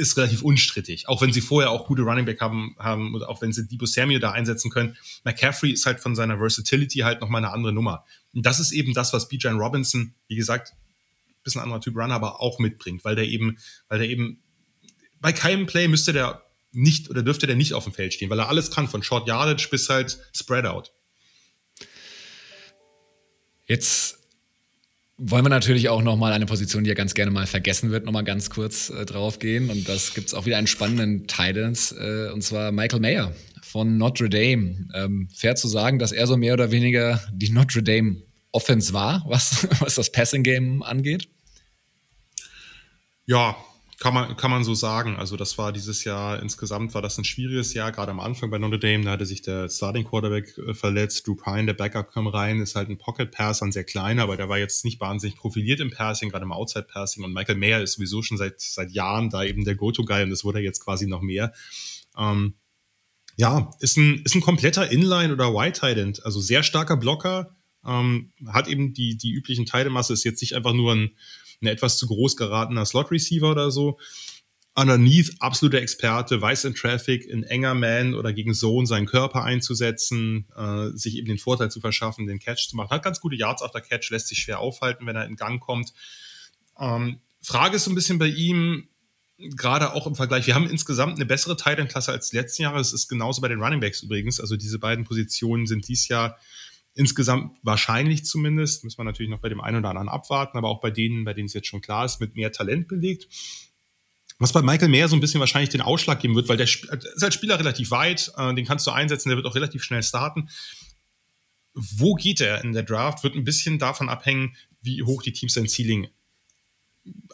ist relativ unstrittig. Auch wenn sie vorher auch gute Running Back haben, haben und auch wenn sie Debo Samuel da einsetzen können. McCaffrey ist halt von seiner Versatility halt nochmal eine andere Nummer. Und das ist eben das, was Bijan Robinson, wie gesagt, bisschen anderer Typ Runner, aber auch mitbringt, weil der eben, weil der eben bei keinem Play müsste der nicht oder dürfte der nicht auf dem Feld stehen, weil er alles kann, von Short Yardage bis halt Spread Out. Jetzt wollen wir natürlich auch nochmal eine Position, die ja ganz gerne mal vergessen wird, nochmal ganz kurz äh, drauf gehen. Und das gibt es auch wieder einen spannenden Titans, äh, und zwar Michael Mayer von Notre Dame. Ähm, fair zu sagen, dass er so mehr oder weniger die Notre Dame Offense war, was, was das Passing Game angeht? Ja, kann man, kann man so sagen. Also das war dieses Jahr, insgesamt war das ein schwieriges Jahr, gerade am Anfang bei Notre Dame, da hatte sich der Starting Quarterback äh, verletzt, Drew Pine, der Backup kam rein, ist halt ein Pocket Passer, ein sehr kleiner, aber der war jetzt nicht wahnsinnig profiliert im Passing, gerade im Outside Passing und Michael Mayer ist sowieso schon seit, seit Jahren da eben der Go-To-Guy und das wurde jetzt quasi noch mehr. Ähm, ja, ist ein, ist ein kompletter Inline- oder White-Tight also sehr starker Blocker, ähm, hat eben die, die üblichen Teilemasse, ist jetzt nicht einfach nur ein ein etwas zu groß geratener Slot-Receiver oder so. Underneath absoluter Experte, weiß in Traffic, in enger Man oder gegen Zone seinen Körper einzusetzen, äh, sich eben den Vorteil zu verschaffen, den Catch zu machen. Hat ganz gute Yards auf der Catch, lässt sich schwer aufhalten, wenn er in Gang kommt. Ähm, Frage ist so ein bisschen bei ihm, gerade auch im Vergleich, wir haben insgesamt eine bessere Titan-Klasse als letzten Jahre. Es ist genauso bei den Running Backs übrigens. Also diese beiden Positionen sind dies Jahr insgesamt wahrscheinlich zumindest, muss man natürlich noch bei dem einen oder anderen abwarten, aber auch bei denen, bei denen es jetzt schon klar ist, mit mehr Talent belegt. Was bei Michael Mayer so ein bisschen wahrscheinlich den Ausschlag geben wird, weil der ist als Spieler relativ weit, äh, den kannst du einsetzen, der wird auch relativ schnell starten. Wo geht er in der Draft, wird ein bisschen davon abhängen, wie hoch die Teams sein Ceiling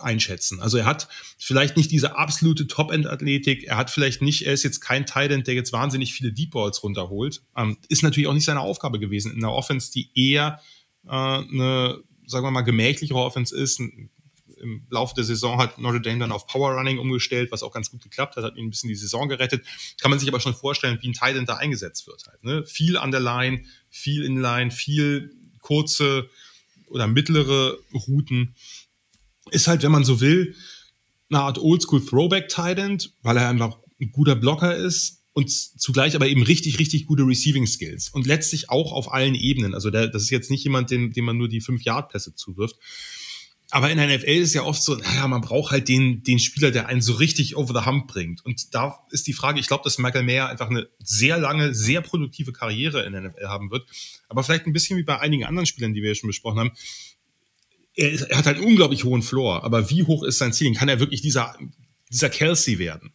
einschätzen. Also er hat vielleicht nicht diese absolute Top-End-Athletik, er hat vielleicht nicht, er ist jetzt kein Tight der jetzt wahnsinnig viele Deep Balls runterholt. Ähm, ist natürlich auch nicht seine Aufgabe gewesen in einer Offense, die eher äh, eine, sagen wir mal, gemächlichere Offense ist. Im Laufe der Saison hat Notre Dame dann auf Power Running umgestellt, was auch ganz gut geklappt hat, hat ihn ein bisschen die Saison gerettet. Kann man sich aber schon vorstellen, wie ein Tight da eingesetzt wird. Halt, ne? Viel an der Line, viel in Line, viel kurze oder mittlere Routen. Ist halt, wenn man so will, eine Art Oldschool Throwback Tight weil er einfach ein guter Blocker ist und zugleich aber eben richtig, richtig gute Receiving Skills. Und letztlich auch auf allen Ebenen. Also der, das ist jetzt nicht jemand, dem, dem man nur die 5-Yard-Pässe zuwirft. Aber in der NFL ist ja oft so, naja, man braucht halt den, den Spieler, der einen so richtig over the hump bringt. Und da ist die Frage, ich glaube, dass Michael Mayer einfach eine sehr lange, sehr produktive Karriere in der NFL haben wird. Aber vielleicht ein bisschen wie bei einigen anderen Spielern, die wir ja schon besprochen haben. Er, er hat halt einen unglaublich hohen Floor. Aber wie hoch ist sein Ziel? Kann er wirklich dieser, dieser Kelsey werden?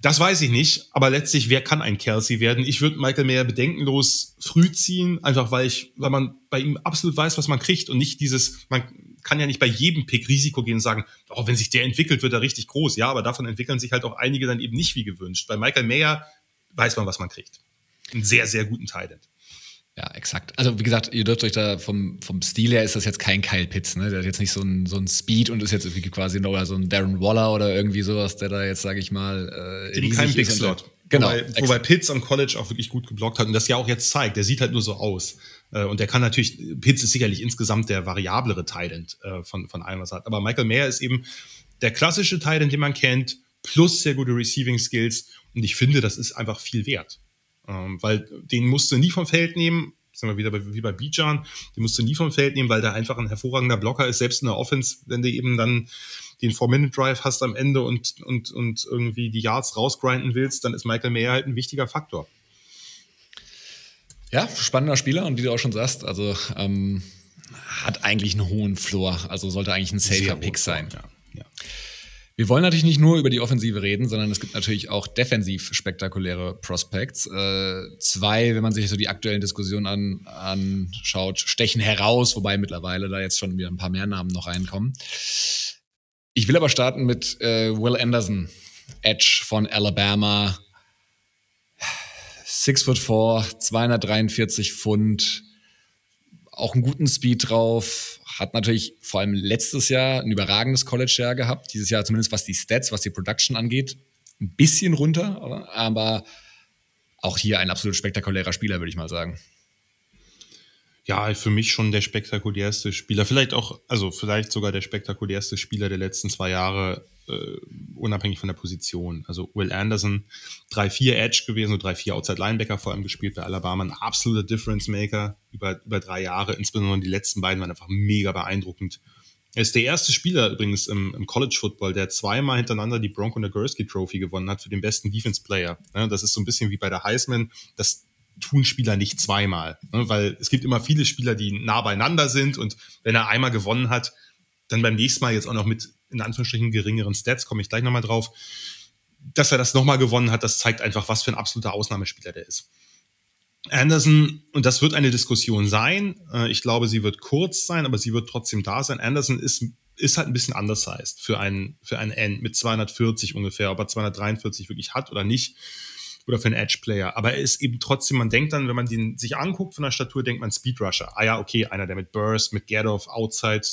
Das weiß ich nicht, aber letztlich, wer kann ein Kelsey werden? Ich würde Michael Mayer bedenkenlos früh ziehen, einfach weil ich, weil man bei ihm absolut weiß, was man kriegt und nicht dieses, man kann ja nicht bei jedem Pick Risiko gehen und sagen, oh, wenn sich der entwickelt, wird er richtig groß. Ja, aber davon entwickeln sich halt auch einige dann eben nicht wie gewünscht. Bei Michael Mayer weiß man, was man kriegt. Einen sehr, sehr guten Talent. Ja, exakt. Also wie gesagt, ihr dürft euch da vom, vom Stil her ist das jetzt kein Kyle Pitts, ne? Der hat jetzt nicht so ein, so ein Speed und ist jetzt irgendwie quasi noch so ein Darren Waller oder irgendwie sowas, der da jetzt, sage ich mal, äh, Eben kein Big Slot. Genau. Wobei, wobei Pitts am College auch wirklich gut geblockt hat und das ja auch jetzt zeigt. Der sieht halt nur so aus. Äh, und der kann natürlich, Pitts ist sicherlich insgesamt der variablere Titan äh, von, von allem, was er hat. Aber Michael Mayer ist eben der klassische Titan, den man kennt, plus sehr gute Receiving Skills. Und ich finde, das ist einfach viel wert. Ähm, weil den musst du nie vom Feld nehmen, sind wir wieder bei, wie bei Bijan, den musst du nie vom Feld nehmen, weil der einfach ein hervorragender Blocker ist, selbst in der Offense, wenn du eben dann den Four-Minute-Drive hast am Ende und, und, und irgendwie die Yards rausgrinden willst, dann ist Michael Mayer halt ein wichtiger Faktor. Ja, spannender Spieler und wie du auch schon sagst, also ähm, hat eigentlich einen hohen Floor, also sollte eigentlich ein safer Pick sein. Ja, ja. Wir wollen natürlich nicht nur über die Offensive reden, sondern es gibt natürlich auch defensiv spektakuläre Prospects. Äh, zwei, wenn man sich so die aktuellen Diskussionen an, anschaut, stechen heraus, wobei mittlerweile da jetzt schon wieder ein paar mehr Namen noch reinkommen. Ich will aber starten mit äh, Will Anderson, Edge von Alabama. Six foot four, 243 Pfund, auch einen guten Speed drauf, hat natürlich vor allem letztes Jahr ein überragendes College-Jahr gehabt. Dieses Jahr zumindest was die Stats, was die Production angeht, ein bisschen runter, aber auch hier ein absolut spektakulärer Spieler, würde ich mal sagen. Ja, für mich schon der spektakulärste Spieler. Vielleicht auch, also vielleicht sogar der spektakulärste Spieler der letzten zwei Jahre äh, unabhängig von der Position. Also Will Anderson, 3-4 Edge gewesen, so 3-4 Outside Linebacker vor allem gespielt bei Alabama, ein absoluter Difference Maker über, über drei Jahre. Insbesondere die letzten beiden waren einfach mega beeindruckend. Er ist der erste Spieler übrigens im, im College Football, der zweimal hintereinander die Bronco Nagurski Trophy gewonnen hat für den besten Defense Player. Ja, das ist so ein bisschen wie bei der Heisman. Das tun Spieler nicht zweimal, ne, weil es gibt immer viele Spieler, die nah beieinander sind und wenn er einmal gewonnen hat, dann beim nächsten Mal jetzt auch noch mit in Anführungsstrichen geringeren Stats, komme ich gleich nochmal drauf. Dass er das nochmal gewonnen hat, das zeigt einfach, was für ein absoluter Ausnahmespieler der ist. Anderson, und das wird eine Diskussion sein, äh, ich glaube, sie wird kurz sein, aber sie wird trotzdem da sein. Anderson ist, ist halt ein bisschen undersized für einen, für einen End mit 240 ungefähr, ob er 243 wirklich hat oder nicht, oder für einen Edge-Player. Aber er ist eben trotzdem, man denkt dann, wenn man den sich anguckt von der Statur, denkt man Speed Rusher. Ah ja, okay, einer, der mit Burst, mit Get-Off, Outside,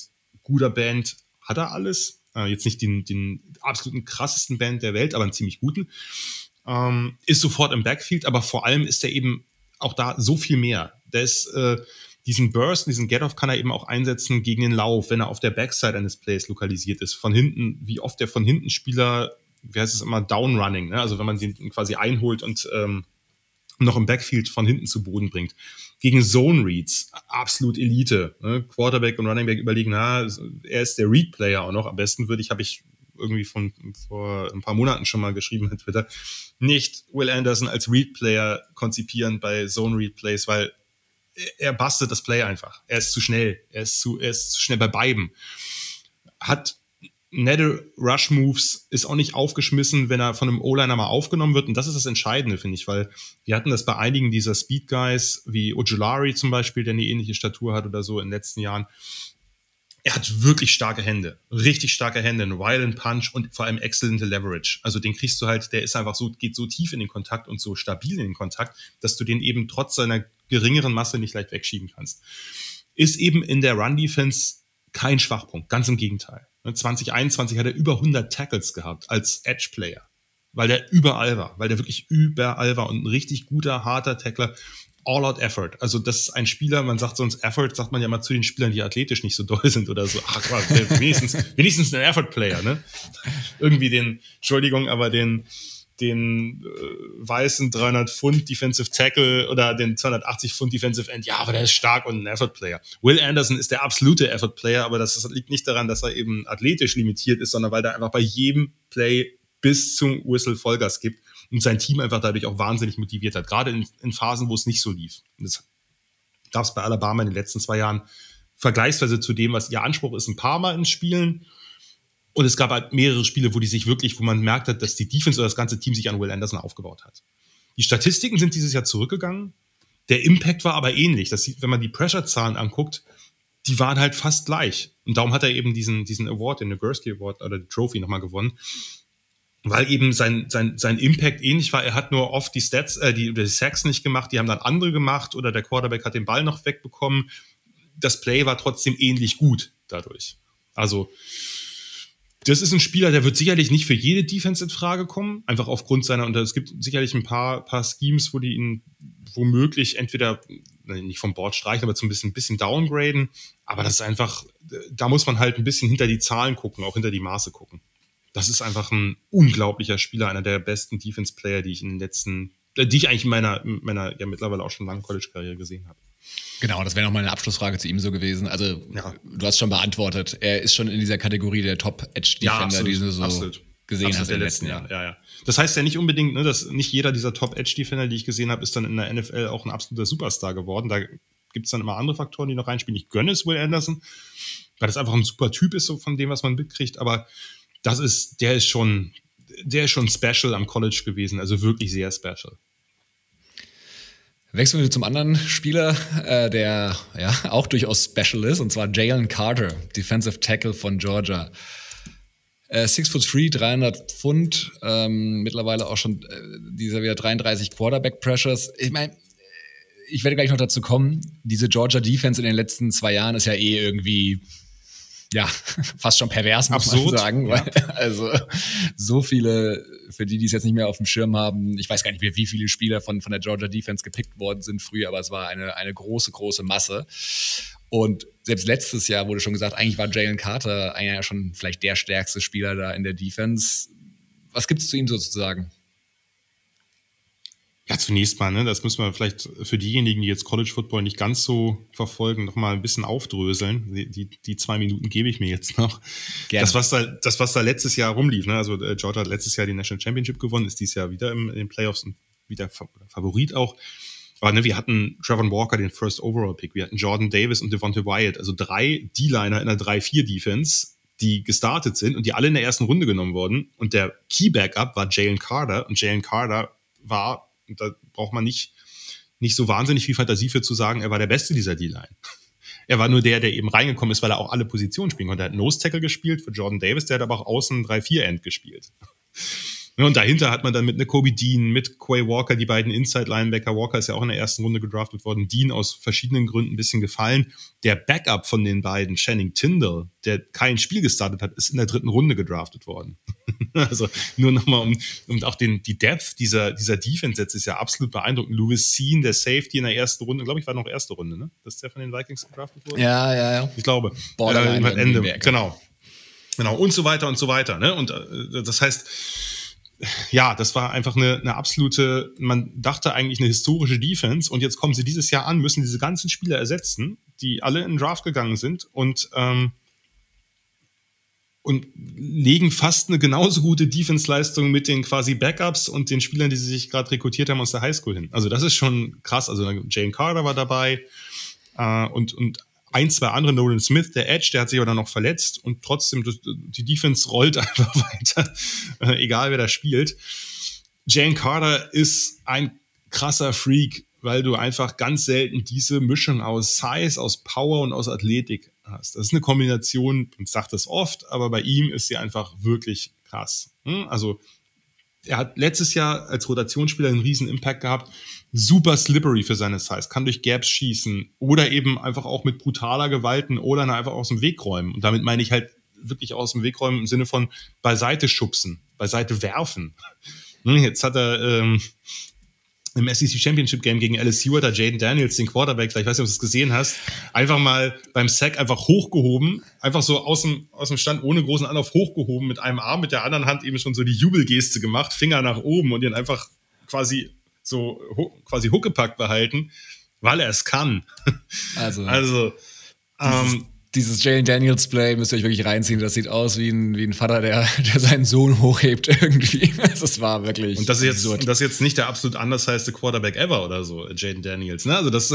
guter Band, hat er alles. Äh, jetzt nicht den, den absoluten krassesten Band der Welt, aber einen ziemlich guten. Ähm, ist sofort im Backfield, aber vor allem ist er eben auch da so viel mehr. Der ist äh, diesen Burst, diesen Get-Off kann er eben auch einsetzen gegen den Lauf, wenn er auf der Backside eines Plays lokalisiert ist. Von hinten, wie oft der von hinten Spieler, wie heißt es immer, Downrunning, ne? also wenn man den quasi einholt und ähm, noch im Backfield von hinten zu Boden bringt. Gegen Zone Reads, absolut Elite. Ne? Quarterback und Running Back überlegen, na, er ist der Read-Player auch noch. Am besten würde ich, habe ich irgendwie von vor ein paar Monaten schon mal geschrieben mit Twitter, nicht Will Anderson als Read-Player konzipieren bei Zone Read Plays, weil er bastet das Play einfach. Er ist zu schnell. Er ist zu, er ist zu schnell bei beiden. Hat nette Rush-Moves, ist auch nicht aufgeschmissen, wenn er von einem O-Liner mal aufgenommen wird. Und das ist das Entscheidende, finde ich, weil wir hatten das bei einigen dieser Speed-Guys, wie Ojulari zum Beispiel, der eine ähnliche Statur hat oder so in den letzten Jahren. Er hat wirklich starke Hände, richtig starke Hände, einen Violent Punch und vor allem exzellente Leverage. Also den kriegst du halt, der ist einfach so, geht so tief in den Kontakt und so stabil in den Kontakt, dass du den eben trotz seiner geringeren Masse nicht leicht wegschieben kannst. Ist eben in der Run-Defense kein Schwachpunkt, ganz im Gegenteil. 2021 hat er über 100 Tackles gehabt als Edge-Player, weil der überall war, weil der wirklich überall war und ein richtig guter, harter Tackler. All-out-Effort. Also das ist ein Spieler, man sagt sonst Effort, sagt man ja mal zu den Spielern, die athletisch nicht so doll sind oder so. Ach, wenigstens, wenigstens ein Effort-Player, ne? Irgendwie den, Entschuldigung, aber den, den äh, weißen 300 Pfund Defensive Tackle oder den 280 Pfund Defensive End. Ja, aber der ist stark und ein Effort Player. Will Anderson ist der absolute Effort Player, aber das liegt nicht daran, dass er eben athletisch limitiert ist, sondern weil er einfach bei jedem Play bis zum Whistle Vollgas gibt und sein Team einfach dadurch auch wahnsinnig motiviert hat, gerade in, in Phasen, wo es nicht so lief. Und das gab es bei Alabama in den letzten zwei Jahren vergleichsweise zu dem, was ihr Anspruch ist, ein paar Mal in Spielen. Und es gab halt mehrere Spiele, wo die sich wirklich, wo man merkt hat, dass die Defense oder das ganze Team sich an Will Anderson aufgebaut hat. Die Statistiken sind dieses Jahr zurückgegangen. Der Impact war aber ähnlich. Das sieht, wenn man die Pressure-Zahlen anguckt, die waren halt fast gleich. Und darum hat er eben diesen, diesen Award, den Nagurski Award oder die Trophy nochmal gewonnen weil eben sein, sein, sein Impact ähnlich war. Er hat nur oft die Stats, äh, die, die Sacks nicht gemacht, die haben dann andere gemacht oder der Quarterback hat den Ball noch wegbekommen. Das Play war trotzdem ähnlich gut dadurch. Also, das ist ein Spieler, der wird sicherlich nicht für jede Defense in Frage kommen, einfach aufgrund seiner, und es gibt sicherlich ein paar, paar Schemes, wo die ihn womöglich entweder nicht vom Board streichen, aber zum bisschen, ein bisschen downgraden. Aber das ist einfach, da muss man halt ein bisschen hinter die Zahlen gucken, auch hinter die Maße gucken das ist einfach ein unglaublicher Spieler, einer der besten Defense-Player, die ich in den letzten, die ich eigentlich in meiner, meiner ja mittlerweile auch schon langen College-Karriere gesehen habe. Genau, das wäre noch mal eine Abschlussfrage zu ihm so gewesen. Also, ja. du hast schon beantwortet. Er ist schon in dieser Kategorie der Top-Edge-Defender, ja, die du so absolut. gesehen absolut hast im letzten Jahr. Ja, ja. Das heißt ja nicht unbedingt, ne, dass nicht jeder dieser Top-Edge-Defender, die ich gesehen habe, ist dann in der NFL auch ein absoluter Superstar geworden. Da gibt es dann immer andere Faktoren, die noch reinspielen. Ich gönne es Will Anderson, weil das einfach ein super Typ ist, so von dem, was man mitkriegt. Aber das ist, der ist schon, der ist schon special am College gewesen, also wirklich sehr special. Wechseln wir zum anderen Spieler, äh, der ja auch durchaus special ist, und zwar Jalen Carter, Defensive Tackle von Georgia. Äh, 6 foot 3, 300 Pfund, ähm, mittlerweile auch schon äh, dieser wieder 33 Quarterback Pressures. Ich meine, ich werde gleich noch dazu kommen. Diese Georgia Defense in den letzten zwei Jahren ist ja eh irgendwie ja, fast schon pervers, muss Absurd, man sagen. Ja. also so viele, für die, die es jetzt nicht mehr auf dem Schirm haben, ich weiß gar nicht mehr, wie viele Spieler von, von der Georgia Defense gepickt worden sind früher, aber es war eine, eine große, große Masse. Und selbst letztes Jahr wurde schon gesagt, eigentlich war Jalen Carter eigentlich ja schon vielleicht der stärkste Spieler da in der Defense. Was gibt es zu ihm sozusagen? Ja, zunächst mal, ne, das müssen wir vielleicht für diejenigen, die jetzt College Football nicht ganz so verfolgen, noch mal ein bisschen aufdröseln. Die, die, die zwei Minuten gebe ich mir jetzt noch. Gerne. Das, was da, das, was da letztes Jahr rumlief, ne, also äh, Georgia hat letztes Jahr die National Championship gewonnen, ist dieses Jahr wieder im, in den Playoffs und wieder Favorit auch. Aber ne, wir hatten Trevor Walker, den First Overall Pick, wir hatten Jordan Davis und Devontae Wyatt, also drei D-Liner in einer 3-4-Defense, die gestartet sind und die alle in der ersten Runde genommen wurden. Und der Key Backup war Jalen Carter und Jalen Carter war und da braucht man nicht, nicht so wahnsinnig viel Fantasie für zu sagen, er war der Beste dieser D-Line. Er war nur der, der eben reingekommen ist, weil er auch alle Positionen spielen konnte. Er hat Nose Tackle gespielt für Jordan Davis, der hat aber auch außen 3-4-End gespielt. Und dahinter hat man dann mit Kobe Dean, mit Quay Walker, die beiden Inside-Linebacker. Walker ist ja auch in der ersten Runde gedraftet worden. Dean aus verschiedenen Gründen ein bisschen gefallen. Der Backup von den beiden, Channing Tyndall, der kein Spiel gestartet hat, ist in der dritten Runde gedraftet worden. also nur nochmal, um, um auch den, die Depth dieser, dieser Defense jetzt ist ja absolut beeindruckend. Louis Sean, der Safety in der ersten Runde, glaube ich, war noch erste Runde, ne? Das ist der von den Vikings gedraftet wurde? Ja, ja, ja. Ich glaube. Borderline äh, Ende. Genau. Genau. Und so weiter und so weiter, ne? Und äh, das heißt, ja, das war einfach eine, eine absolute, man dachte eigentlich eine historische Defense und jetzt kommen sie dieses Jahr an, müssen diese ganzen Spieler ersetzen, die alle in den Draft gegangen sind und, ähm, und legen fast eine genauso gute Defense-Leistung mit den quasi Backups und den Spielern, die sie sich gerade rekrutiert haben aus der Highschool hin. Also das ist schon krass. Also Jane Carter war dabei äh, und, und ein, zwei andere, Nolan Smith, der Edge, der hat sich aber dann noch verletzt und trotzdem, die Defense rollt einfach weiter, äh, egal wer da spielt. Jane Carter ist ein krasser Freak, weil du einfach ganz selten diese Mischung aus Size, aus Power und aus Athletik hast. Das ist eine Kombination, ich sage das oft, aber bei ihm ist sie einfach wirklich krass. Hm? Also er hat letztes Jahr als Rotationsspieler einen riesen Impact gehabt. Super slippery für seine Size, kann durch Gaps schießen oder eben einfach auch mit brutaler Gewalten oder einfach aus dem Weg räumen. Und damit meine ich halt wirklich aus dem Weg räumen im Sinne von beiseite schubsen, beiseite werfen. Hm, jetzt hat er ähm, im SEC Championship Game gegen LSU hat er Jaden Daniels, den Quarterback, ich weiß nicht, ob du es gesehen hast, einfach mal beim Sack einfach hochgehoben, einfach so aus dem, aus dem Stand ohne großen Anlauf hochgehoben, mit einem Arm, mit der anderen Hand eben schon so die Jubelgeste gemacht, Finger nach oben und ihn einfach quasi so quasi huckepackt behalten, weil er es kann. Also, also ähm, dieses Jalen Daniels Play müsst ihr euch wirklich reinziehen. Das sieht aus wie ein, wie ein Vater, der, der seinen Sohn hochhebt irgendwie. Das war wirklich. Und das ist jetzt, absurd. das ist jetzt nicht der absolut anders heiße Quarterback ever oder so, Jaden Daniels. Ne? Also das,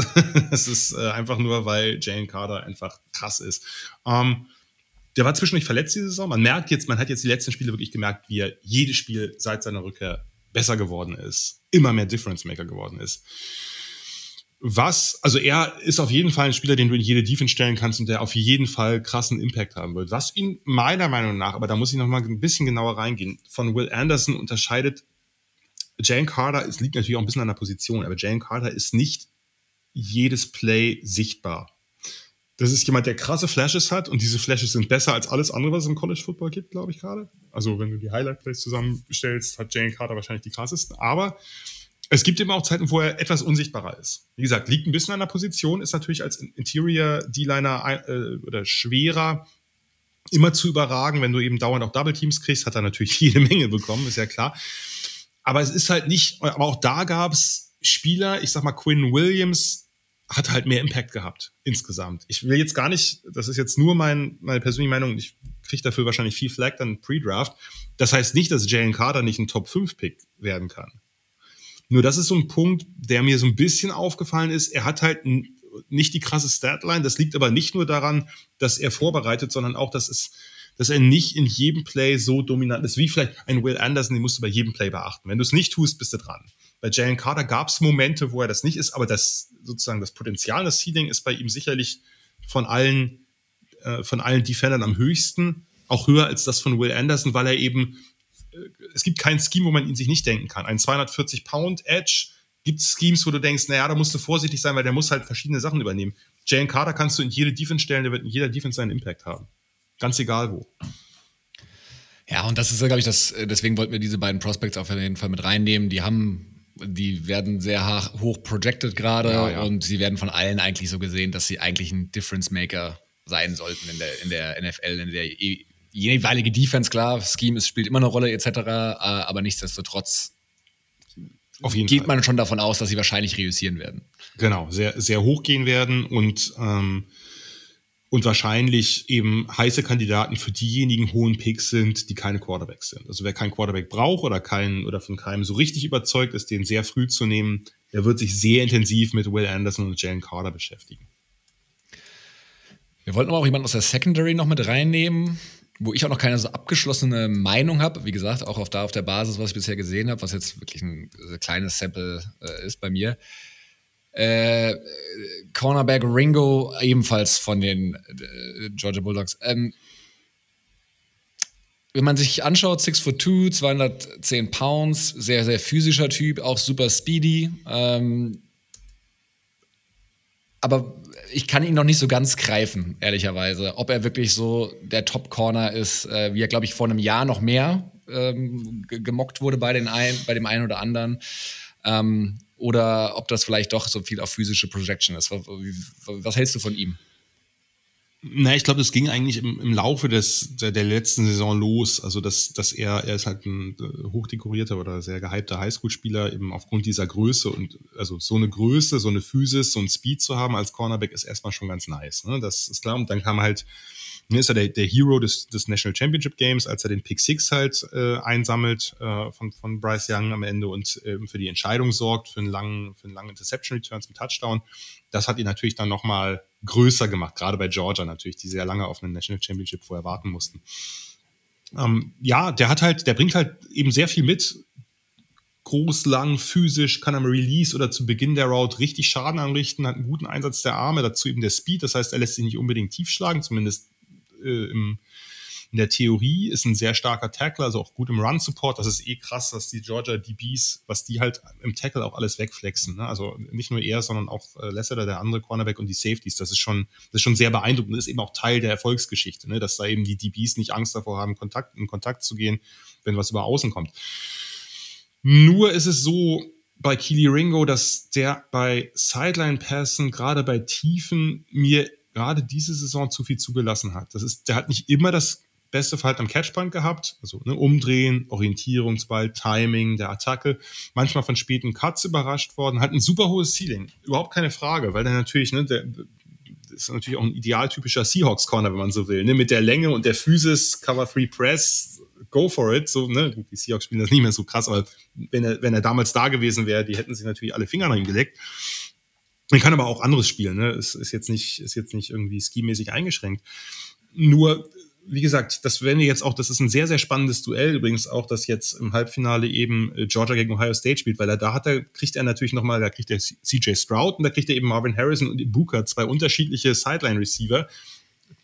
das ist äh, einfach nur, weil Jalen Carter einfach krass ist. Ähm, der war zwischendurch verletzt diese Saison. Man merkt jetzt, man hat jetzt die letzten Spiele wirklich gemerkt, wie er jedes Spiel seit seiner Rückkehr besser geworden ist, immer mehr Difference Maker geworden ist was, also er ist auf jeden Fall ein Spieler, den du in jede Defense stellen kannst und der auf jeden Fall krassen Impact haben wird. Was ihn meiner Meinung nach, aber da muss ich noch mal ein bisschen genauer reingehen, von Will Anderson unterscheidet Jane Carter, es liegt natürlich auch ein bisschen an der Position, aber Jane Carter ist nicht jedes Play sichtbar. Das ist jemand, der krasse Flashes hat und diese Flashes sind besser als alles andere, was es im College Football gibt, glaube ich gerade. Also wenn du die Highlight Plays zusammenstellst, hat Jane Carter wahrscheinlich die krassesten. Aber es gibt eben auch Zeiten, wo er etwas unsichtbarer ist. Wie gesagt, liegt ein bisschen an der Position, ist natürlich als Interior D-Liner äh, oder schwerer immer zu überragen, wenn du eben dauernd auch Double Teams kriegst, hat er natürlich jede Menge bekommen, ist ja klar. Aber es ist halt nicht, aber auch da gab es Spieler, ich sag mal, Quinn Williams hat halt mehr Impact gehabt insgesamt. Ich will jetzt gar nicht, das ist jetzt nur mein, meine persönliche Meinung, ich kriege dafür wahrscheinlich viel Flag dann Pre-Draft. Das heißt nicht, dass Jalen Carter nicht ein Top-5-Pick werden kann. Nur das ist so ein Punkt, der mir so ein bisschen aufgefallen ist. Er hat halt nicht die krasse Statline. Das liegt aber nicht nur daran, dass er vorbereitet, sondern auch, dass es dass er nicht in jedem Play so dominant ist, wie vielleicht ein Will Anderson, den musst du bei jedem Play beachten. Wenn du es nicht tust, bist du dran. Bei Jalen Carter gab es Momente, wo er das nicht ist, aber das sozusagen das Potenzial, das Seeding ist bei ihm sicherlich von allen, äh, von allen Defendern am höchsten, auch höher als das von Will Anderson, weil er eben es gibt kein Scheme, wo man ihn sich nicht denken kann. Ein 240 Pound Edge gibt Schemes, wo du denkst, naja, da musst du vorsichtig sein, weil der muss halt verschiedene Sachen übernehmen. Jalen Carter kannst du in jede Defense stellen, der wird in jeder Defense seinen Impact haben. Ganz egal wo. Ja, und das ist glaube ich, das, deswegen wollten wir diese beiden Prospects auf jeden Fall mit reinnehmen. Die haben, die werden sehr hoch projected gerade ja, ja. und sie werden von allen eigentlich so gesehen, dass sie eigentlich ein Difference Maker sein sollten in der, in der NFL, in der jeweilige Defense, klar, Scheme ist, spielt immer eine Rolle etc., äh, aber nichtsdestotrotz geht Fall. man schon davon aus, dass sie wahrscheinlich reüssieren werden. Genau, sehr, sehr hoch gehen werden und, ähm, und wahrscheinlich eben heiße Kandidaten für diejenigen hohen Picks sind, die keine Quarterbacks sind. Also wer keinen Quarterback braucht oder keinen oder von keinem so richtig überzeugt ist, den sehr früh zu nehmen, der wird sich sehr intensiv mit Will Anderson und Jalen Carter beschäftigen. Wir wollten aber auch jemanden aus der Secondary noch mit reinnehmen wo ich auch noch keine so abgeschlossene Meinung habe, wie gesagt, auch auf da auf der Basis, was ich bisher gesehen habe, was jetzt wirklich ein kleines Sample äh, ist bei mir. Äh, Cornerback Ringo, ebenfalls von den äh, Georgia Bulldogs. Ähm, wenn man sich anschaut, 6 foot 2, 210 Pounds, sehr, sehr physischer Typ, auch super speedy. Ähm, aber ich kann ihn noch nicht so ganz greifen, ehrlicherweise. Ob er wirklich so der Top-Corner ist, äh, wie er, glaube ich, vor einem Jahr noch mehr ähm, gemockt wurde bei, den ein, bei dem einen oder anderen. Ähm, oder ob das vielleicht doch so viel auf physische Projection ist. Was, was hältst du von ihm? Na, ich glaube, das ging eigentlich im, im Laufe des, der, der, letzten Saison los. Also, dass, dass er, er ist halt ein äh, hochdekorierter oder sehr gehypter Highschool-Spieler, eben aufgrund dieser Größe und also so eine Größe, so eine Physis, so ein Speed zu haben als Cornerback ist erstmal schon ganz nice. Ne? Das ist klar. Und dann kam halt, ne, ist er der, der Hero des, des National Championship Games, als er den Pick Six halt äh, einsammelt äh, von, von Bryce Young am Ende und äh, für die Entscheidung sorgt, für einen langen, für einen langen Interception Return zum Touchdown. Das hat ihn natürlich dann nochmal größer gemacht, gerade bei Georgia natürlich, die sehr lange auf einen National Championship vorher warten mussten. Ähm, ja, der hat halt, der bringt halt eben sehr viel mit. Groß, lang, physisch, kann am Release oder zu Beginn der Route richtig Schaden anrichten, hat einen guten Einsatz der Arme, dazu eben der Speed, das heißt, er lässt sich nicht unbedingt tief schlagen, zumindest äh, im, in der Theorie ist ein sehr starker Tackler, also auch gut im Run-Support. Das ist eh krass, dass die Georgia DBs, was die halt im Tackle auch alles wegflexen. Ne? Also nicht nur er, sondern auch äh, Lessiter, der andere Cornerback und die Safeties. Das ist schon, das ist schon sehr beeindruckend. Das ist eben auch Teil der Erfolgsgeschichte, ne? dass da eben die DBs nicht Angst davor haben, Kontakt, in Kontakt zu gehen, wenn was über außen kommt. Nur ist es so, bei Keely Ringo, dass der bei Sideline-Passen, gerade bei Tiefen, mir gerade diese Saison zu viel zugelassen hat. Das ist, der hat nicht immer das beste Verhalten am Catchpoint gehabt, also ne, Umdrehen, Orientierungsball, Timing der Attacke, manchmal von späten Cuts überrascht worden, hat ein super hohes Ceiling, überhaupt keine Frage, weil der natürlich, ne, der ist natürlich auch ein idealtypischer Seahawks Corner, wenn man so will, ne, mit der Länge und der Physis, Cover 3 Press, go for it, so, ne, die Seahawks spielen das nicht mehr so krass, aber wenn er, wenn er damals da gewesen wäre, die hätten sich natürlich alle Finger nach ihm gelegt. Man kann aber auch anderes spielen, ne? Ist, ist jetzt nicht, ist jetzt nicht irgendwie skimäßig eingeschränkt. Nur wie gesagt, das werden wir jetzt auch, das ist ein sehr, sehr spannendes Duell, übrigens auch, dass jetzt im Halbfinale eben äh, Georgia gegen Ohio State spielt, weil er da hat er, kriegt er natürlich nochmal, da kriegt er CJ Stroud und da kriegt er eben Marvin Harrison und Ibuka, zwei unterschiedliche Sideline-Receiver,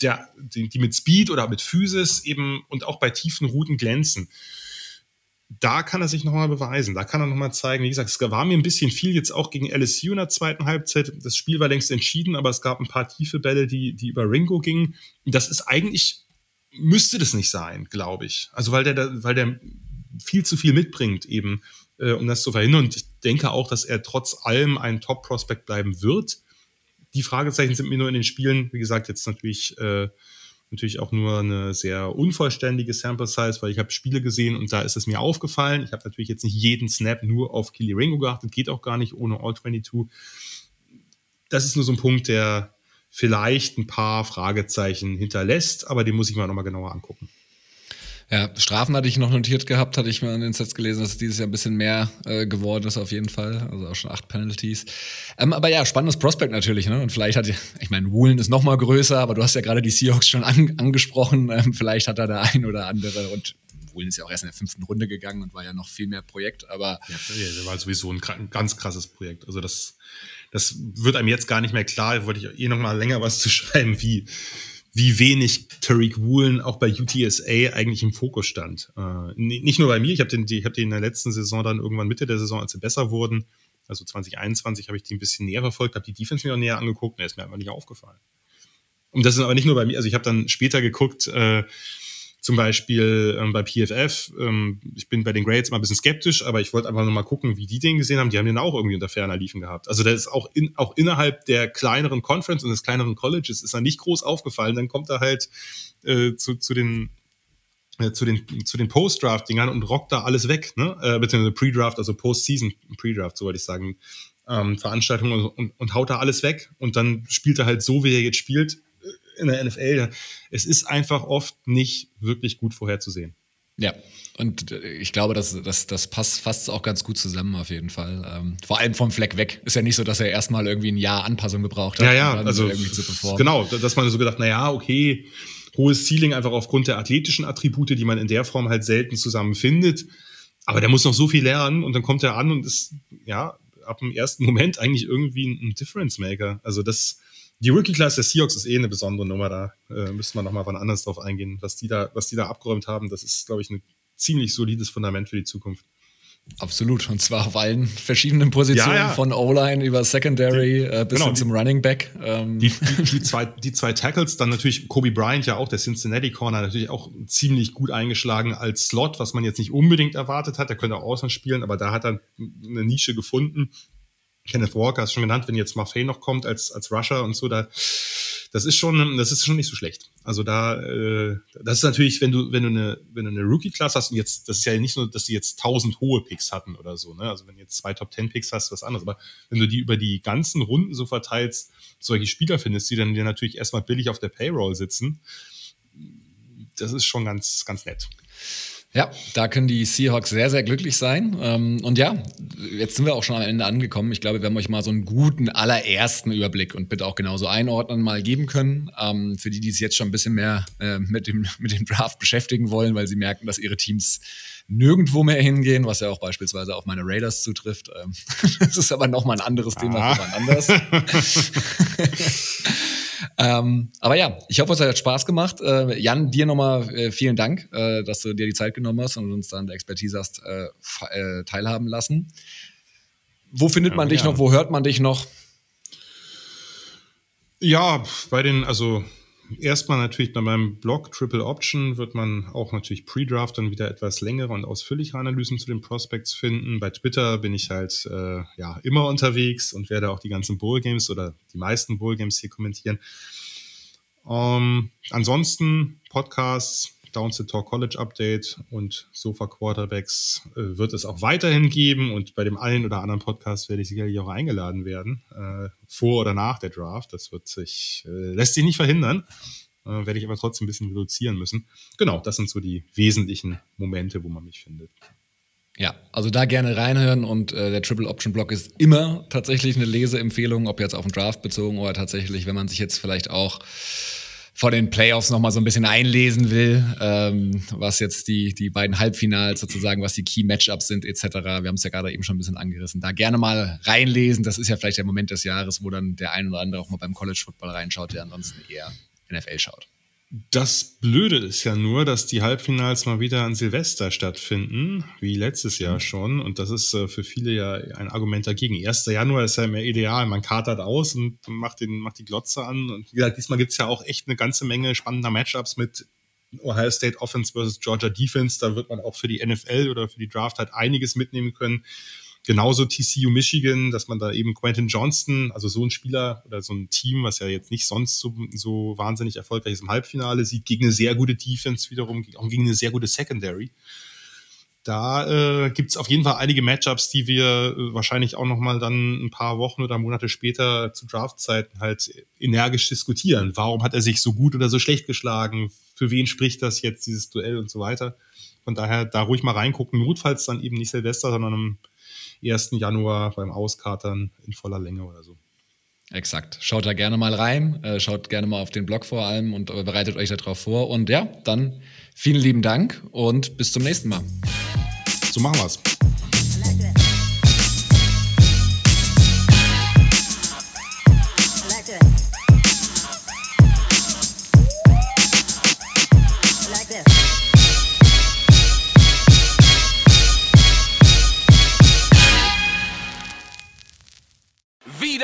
die, die mit Speed oder mit Physis eben und auch bei tiefen Routen glänzen da kann er sich nochmal beweisen. Da kann er nochmal zeigen. Wie gesagt, es war mir ein bisschen viel jetzt auch gegen LSU in der zweiten Halbzeit. Das Spiel war längst entschieden, aber es gab ein paar tiefe Bälle, die, die über Ringo gingen. Das ist eigentlich müsste das nicht sein, glaube ich. Also weil der, weil der viel zu viel mitbringt eben, äh, um das zu verhindern. Und ich denke auch, dass er trotz allem ein Top-Prospect bleiben wird. Die Fragezeichen sind mir nur in den Spielen, wie gesagt, jetzt natürlich, äh, natürlich auch nur eine sehr unvollständige Sample Size, weil ich habe Spiele gesehen und da ist es mir aufgefallen. Ich habe natürlich jetzt nicht jeden Snap nur auf Killy Ringo geachtet, geht auch gar nicht ohne All 22. Das ist nur so ein Punkt, der, vielleicht ein paar Fragezeichen hinterlässt, aber den muss ich mir nochmal genauer angucken. Ja, Strafen hatte ich noch notiert gehabt, hatte ich mal in den Sets gelesen, dass dieses Jahr ein bisschen mehr äh, geworden ist auf jeden Fall. Also auch schon acht Penalties. Ähm, aber ja, spannendes Prospect natürlich, ne? Und vielleicht hat, ich meine, Woolen ist noch mal größer, aber du hast ja gerade die Seahawks schon an, angesprochen. Ähm, vielleicht hat er da ein oder andere und Woolen ist ja auch erst in der fünften Runde gegangen und war ja noch viel mehr Projekt, aber. Ja, der war sowieso ein, ein ganz krasses Projekt. Also das das wird einem jetzt gar nicht mehr klar, wollte ich eh noch mal länger was zu schreiben, wie, wie wenig Tariq Woolen auch bei UTSA eigentlich im Fokus stand. Äh, nicht nur bei mir, ich habe den, hab den in der letzten Saison dann irgendwann Mitte der Saison, als sie besser wurden, also 2021, habe ich die ein bisschen näher verfolgt, habe die Defense mir auch näher angeguckt und der ist mir einfach nicht aufgefallen. Und das ist aber nicht nur bei mir, also ich habe dann später geguckt, äh, zum Beispiel ähm, bei PFF, ähm, ich bin bei den Grades mal ein bisschen skeptisch, aber ich wollte einfach nur mal gucken, wie die den gesehen haben. Die haben den auch irgendwie unter ferner Liefen gehabt. Also das ist auch, in, auch innerhalb der kleineren Conference und des kleineren Colleges ist er nicht groß aufgefallen. Dann kommt er halt äh, zu, zu den äh, zu den, zu den Post-Draft-Dingern und rockt da alles weg, ne? Äh, beziehungsweise Pre-Draft, also Post-Season Pre-Draft, so wollte ich sagen, ähm, Veranstaltungen und, und haut da alles weg und dann spielt er halt so, wie er jetzt spielt, in der NFL, es ist einfach oft nicht wirklich gut vorherzusehen. Ja, und äh, ich glaube, das, das, das passt fast auch ganz gut zusammen auf jeden Fall. Ähm, vor allem vom Fleck weg. Ist ja nicht so, dass er erstmal irgendwie ein Jahr Anpassung gebraucht hat. Ja, ja, also genau, dass man so gedacht, naja, okay, hohes Ceiling einfach aufgrund der athletischen Attribute, die man in der Form halt selten zusammenfindet. Aber der muss noch so viel lernen und dann kommt er an und ist, ja, ab dem ersten Moment eigentlich irgendwie ein, ein Difference Maker. Also das, die Rookie-Class der Seahawks ist eh eine besondere Nummer, da äh, müsste man nochmal wann anders drauf eingehen. Was die da, was die da abgeräumt haben, das ist, glaube ich, ein ziemlich solides Fundament für die Zukunft. Absolut. Und zwar auf allen verschiedenen Positionen, ja, ja. von O-Line über Secondary die, äh, bis genau, hin zum die, Running Back. Ähm. Die, die, zwei, die zwei Tackles, dann natürlich Kobe Bryant, ja auch der Cincinnati Corner, natürlich auch ziemlich gut eingeschlagen als Slot, was man jetzt nicht unbedingt erwartet hat. Der könnte auch Ausland spielen, aber da hat er eine Nische gefunden. Kenneth Walker ist schon genannt, wenn jetzt Maffei noch kommt als, als Rusher und so, da, das ist schon, das ist schon nicht so schlecht. Also da, äh, das ist natürlich, wenn du, wenn du eine, wenn du eine Rookie-Class hast und jetzt, das ist ja nicht nur, dass die jetzt tausend hohe Picks hatten oder so, ne? Also wenn du jetzt zwei Top Ten Picks hast, was anderes. Aber wenn du die über die ganzen Runden so verteilst, solche Spieler findest, die dann dir natürlich erstmal billig auf der Payroll sitzen, das ist schon ganz, ganz nett. Ja, da können die Seahawks sehr, sehr glücklich sein. Ähm, und ja, jetzt sind wir auch schon am Ende angekommen. Ich glaube, wir haben euch mal so einen guten allerersten Überblick und bitte auch genauso einordnen mal geben können. Ähm, für die, die sich jetzt schon ein bisschen mehr äh, mit, dem, mit dem Draft beschäftigen wollen, weil sie merken, dass ihre Teams nirgendwo mehr hingehen, was ja auch beispielsweise auf meine Raiders zutrifft. Ähm, das ist aber nochmal ein anderes Thema ah. für anders. Ähm, aber ja, ich hoffe, es hat Spaß gemacht. Äh, Jan, dir nochmal äh, vielen Dank, äh, dass du dir die Zeit genommen hast und uns dann der Expertise hast äh, äh, teilhaben lassen. Wo findet man ja, dich noch? Wo hört man dich noch? Ja, bei den, also erstmal natürlich bei meinem Blog Triple Option wird man auch natürlich Pre-Draft dann wieder etwas längere und ausführlichere Analysen zu den Prospects finden. Bei Twitter bin ich halt äh, ja immer unterwegs und werde auch die ganzen Bowl Games oder die meisten Bowl Games hier kommentieren. Ähm, ansonsten Podcasts, Downs to Talk College Update und Sofa Quarterbacks äh, wird es auch weiterhin geben und bei dem einen oder anderen Podcast werde ich sicherlich auch eingeladen werden, äh, vor oder nach der Draft. Das wird sich, äh, lässt sich nicht verhindern, äh, werde ich aber trotzdem ein bisschen reduzieren müssen. Genau, das sind so die wesentlichen Momente, wo man mich findet. Ja, also da gerne reinhören und äh, der Triple Option Block ist immer tatsächlich eine Leseempfehlung, ob jetzt auf den Draft bezogen oder tatsächlich, wenn man sich jetzt vielleicht auch vor den Playoffs noch mal so ein bisschen einlesen will, ähm, was jetzt die, die beiden Halbfinals sozusagen, was die Key-Matchups sind etc. Wir haben es ja gerade eben schon ein bisschen angerissen. Da gerne mal reinlesen. Das ist ja vielleicht der Moment des Jahres, wo dann der ein oder andere auch mal beim College-Football reinschaut, der ansonsten eher NFL schaut. Das Blöde ist ja nur, dass die Halbfinals mal wieder an Silvester stattfinden, wie letztes Jahr schon. Und das ist äh, für viele ja ein Argument dagegen. 1. Januar ist ja immer ideal. Man katert aus und macht, den, macht die Glotze an. Und wie gesagt, diesmal gibt es ja auch echt eine ganze Menge spannender Matchups mit Ohio State Offense versus Georgia Defense. Da wird man auch für die NFL oder für die Draft halt einiges mitnehmen können. Genauso TCU Michigan, dass man da eben Quentin Johnston, also so ein Spieler oder so ein Team, was ja jetzt nicht sonst so, so wahnsinnig erfolgreich ist im Halbfinale, sieht gegen eine sehr gute Defense wiederum, auch gegen eine sehr gute Secondary. Da äh, gibt es auf jeden Fall einige Matchups, die wir äh, wahrscheinlich auch nochmal dann ein paar Wochen oder Monate später zu Draftzeiten halt energisch diskutieren. Warum hat er sich so gut oder so schlecht geschlagen? Für wen spricht das jetzt, dieses Duell und so weiter? Von daher da ruhig mal reingucken. Notfalls dann eben nicht Silvester, sondern am 1. Januar beim Auskatern in voller Länge oder so. Exakt. Schaut da gerne mal rein, äh, schaut gerne mal auf den Blog vor allem und äh, bereitet euch darauf vor. Und ja, dann vielen lieben Dank und bis zum nächsten Mal. So machen wir's.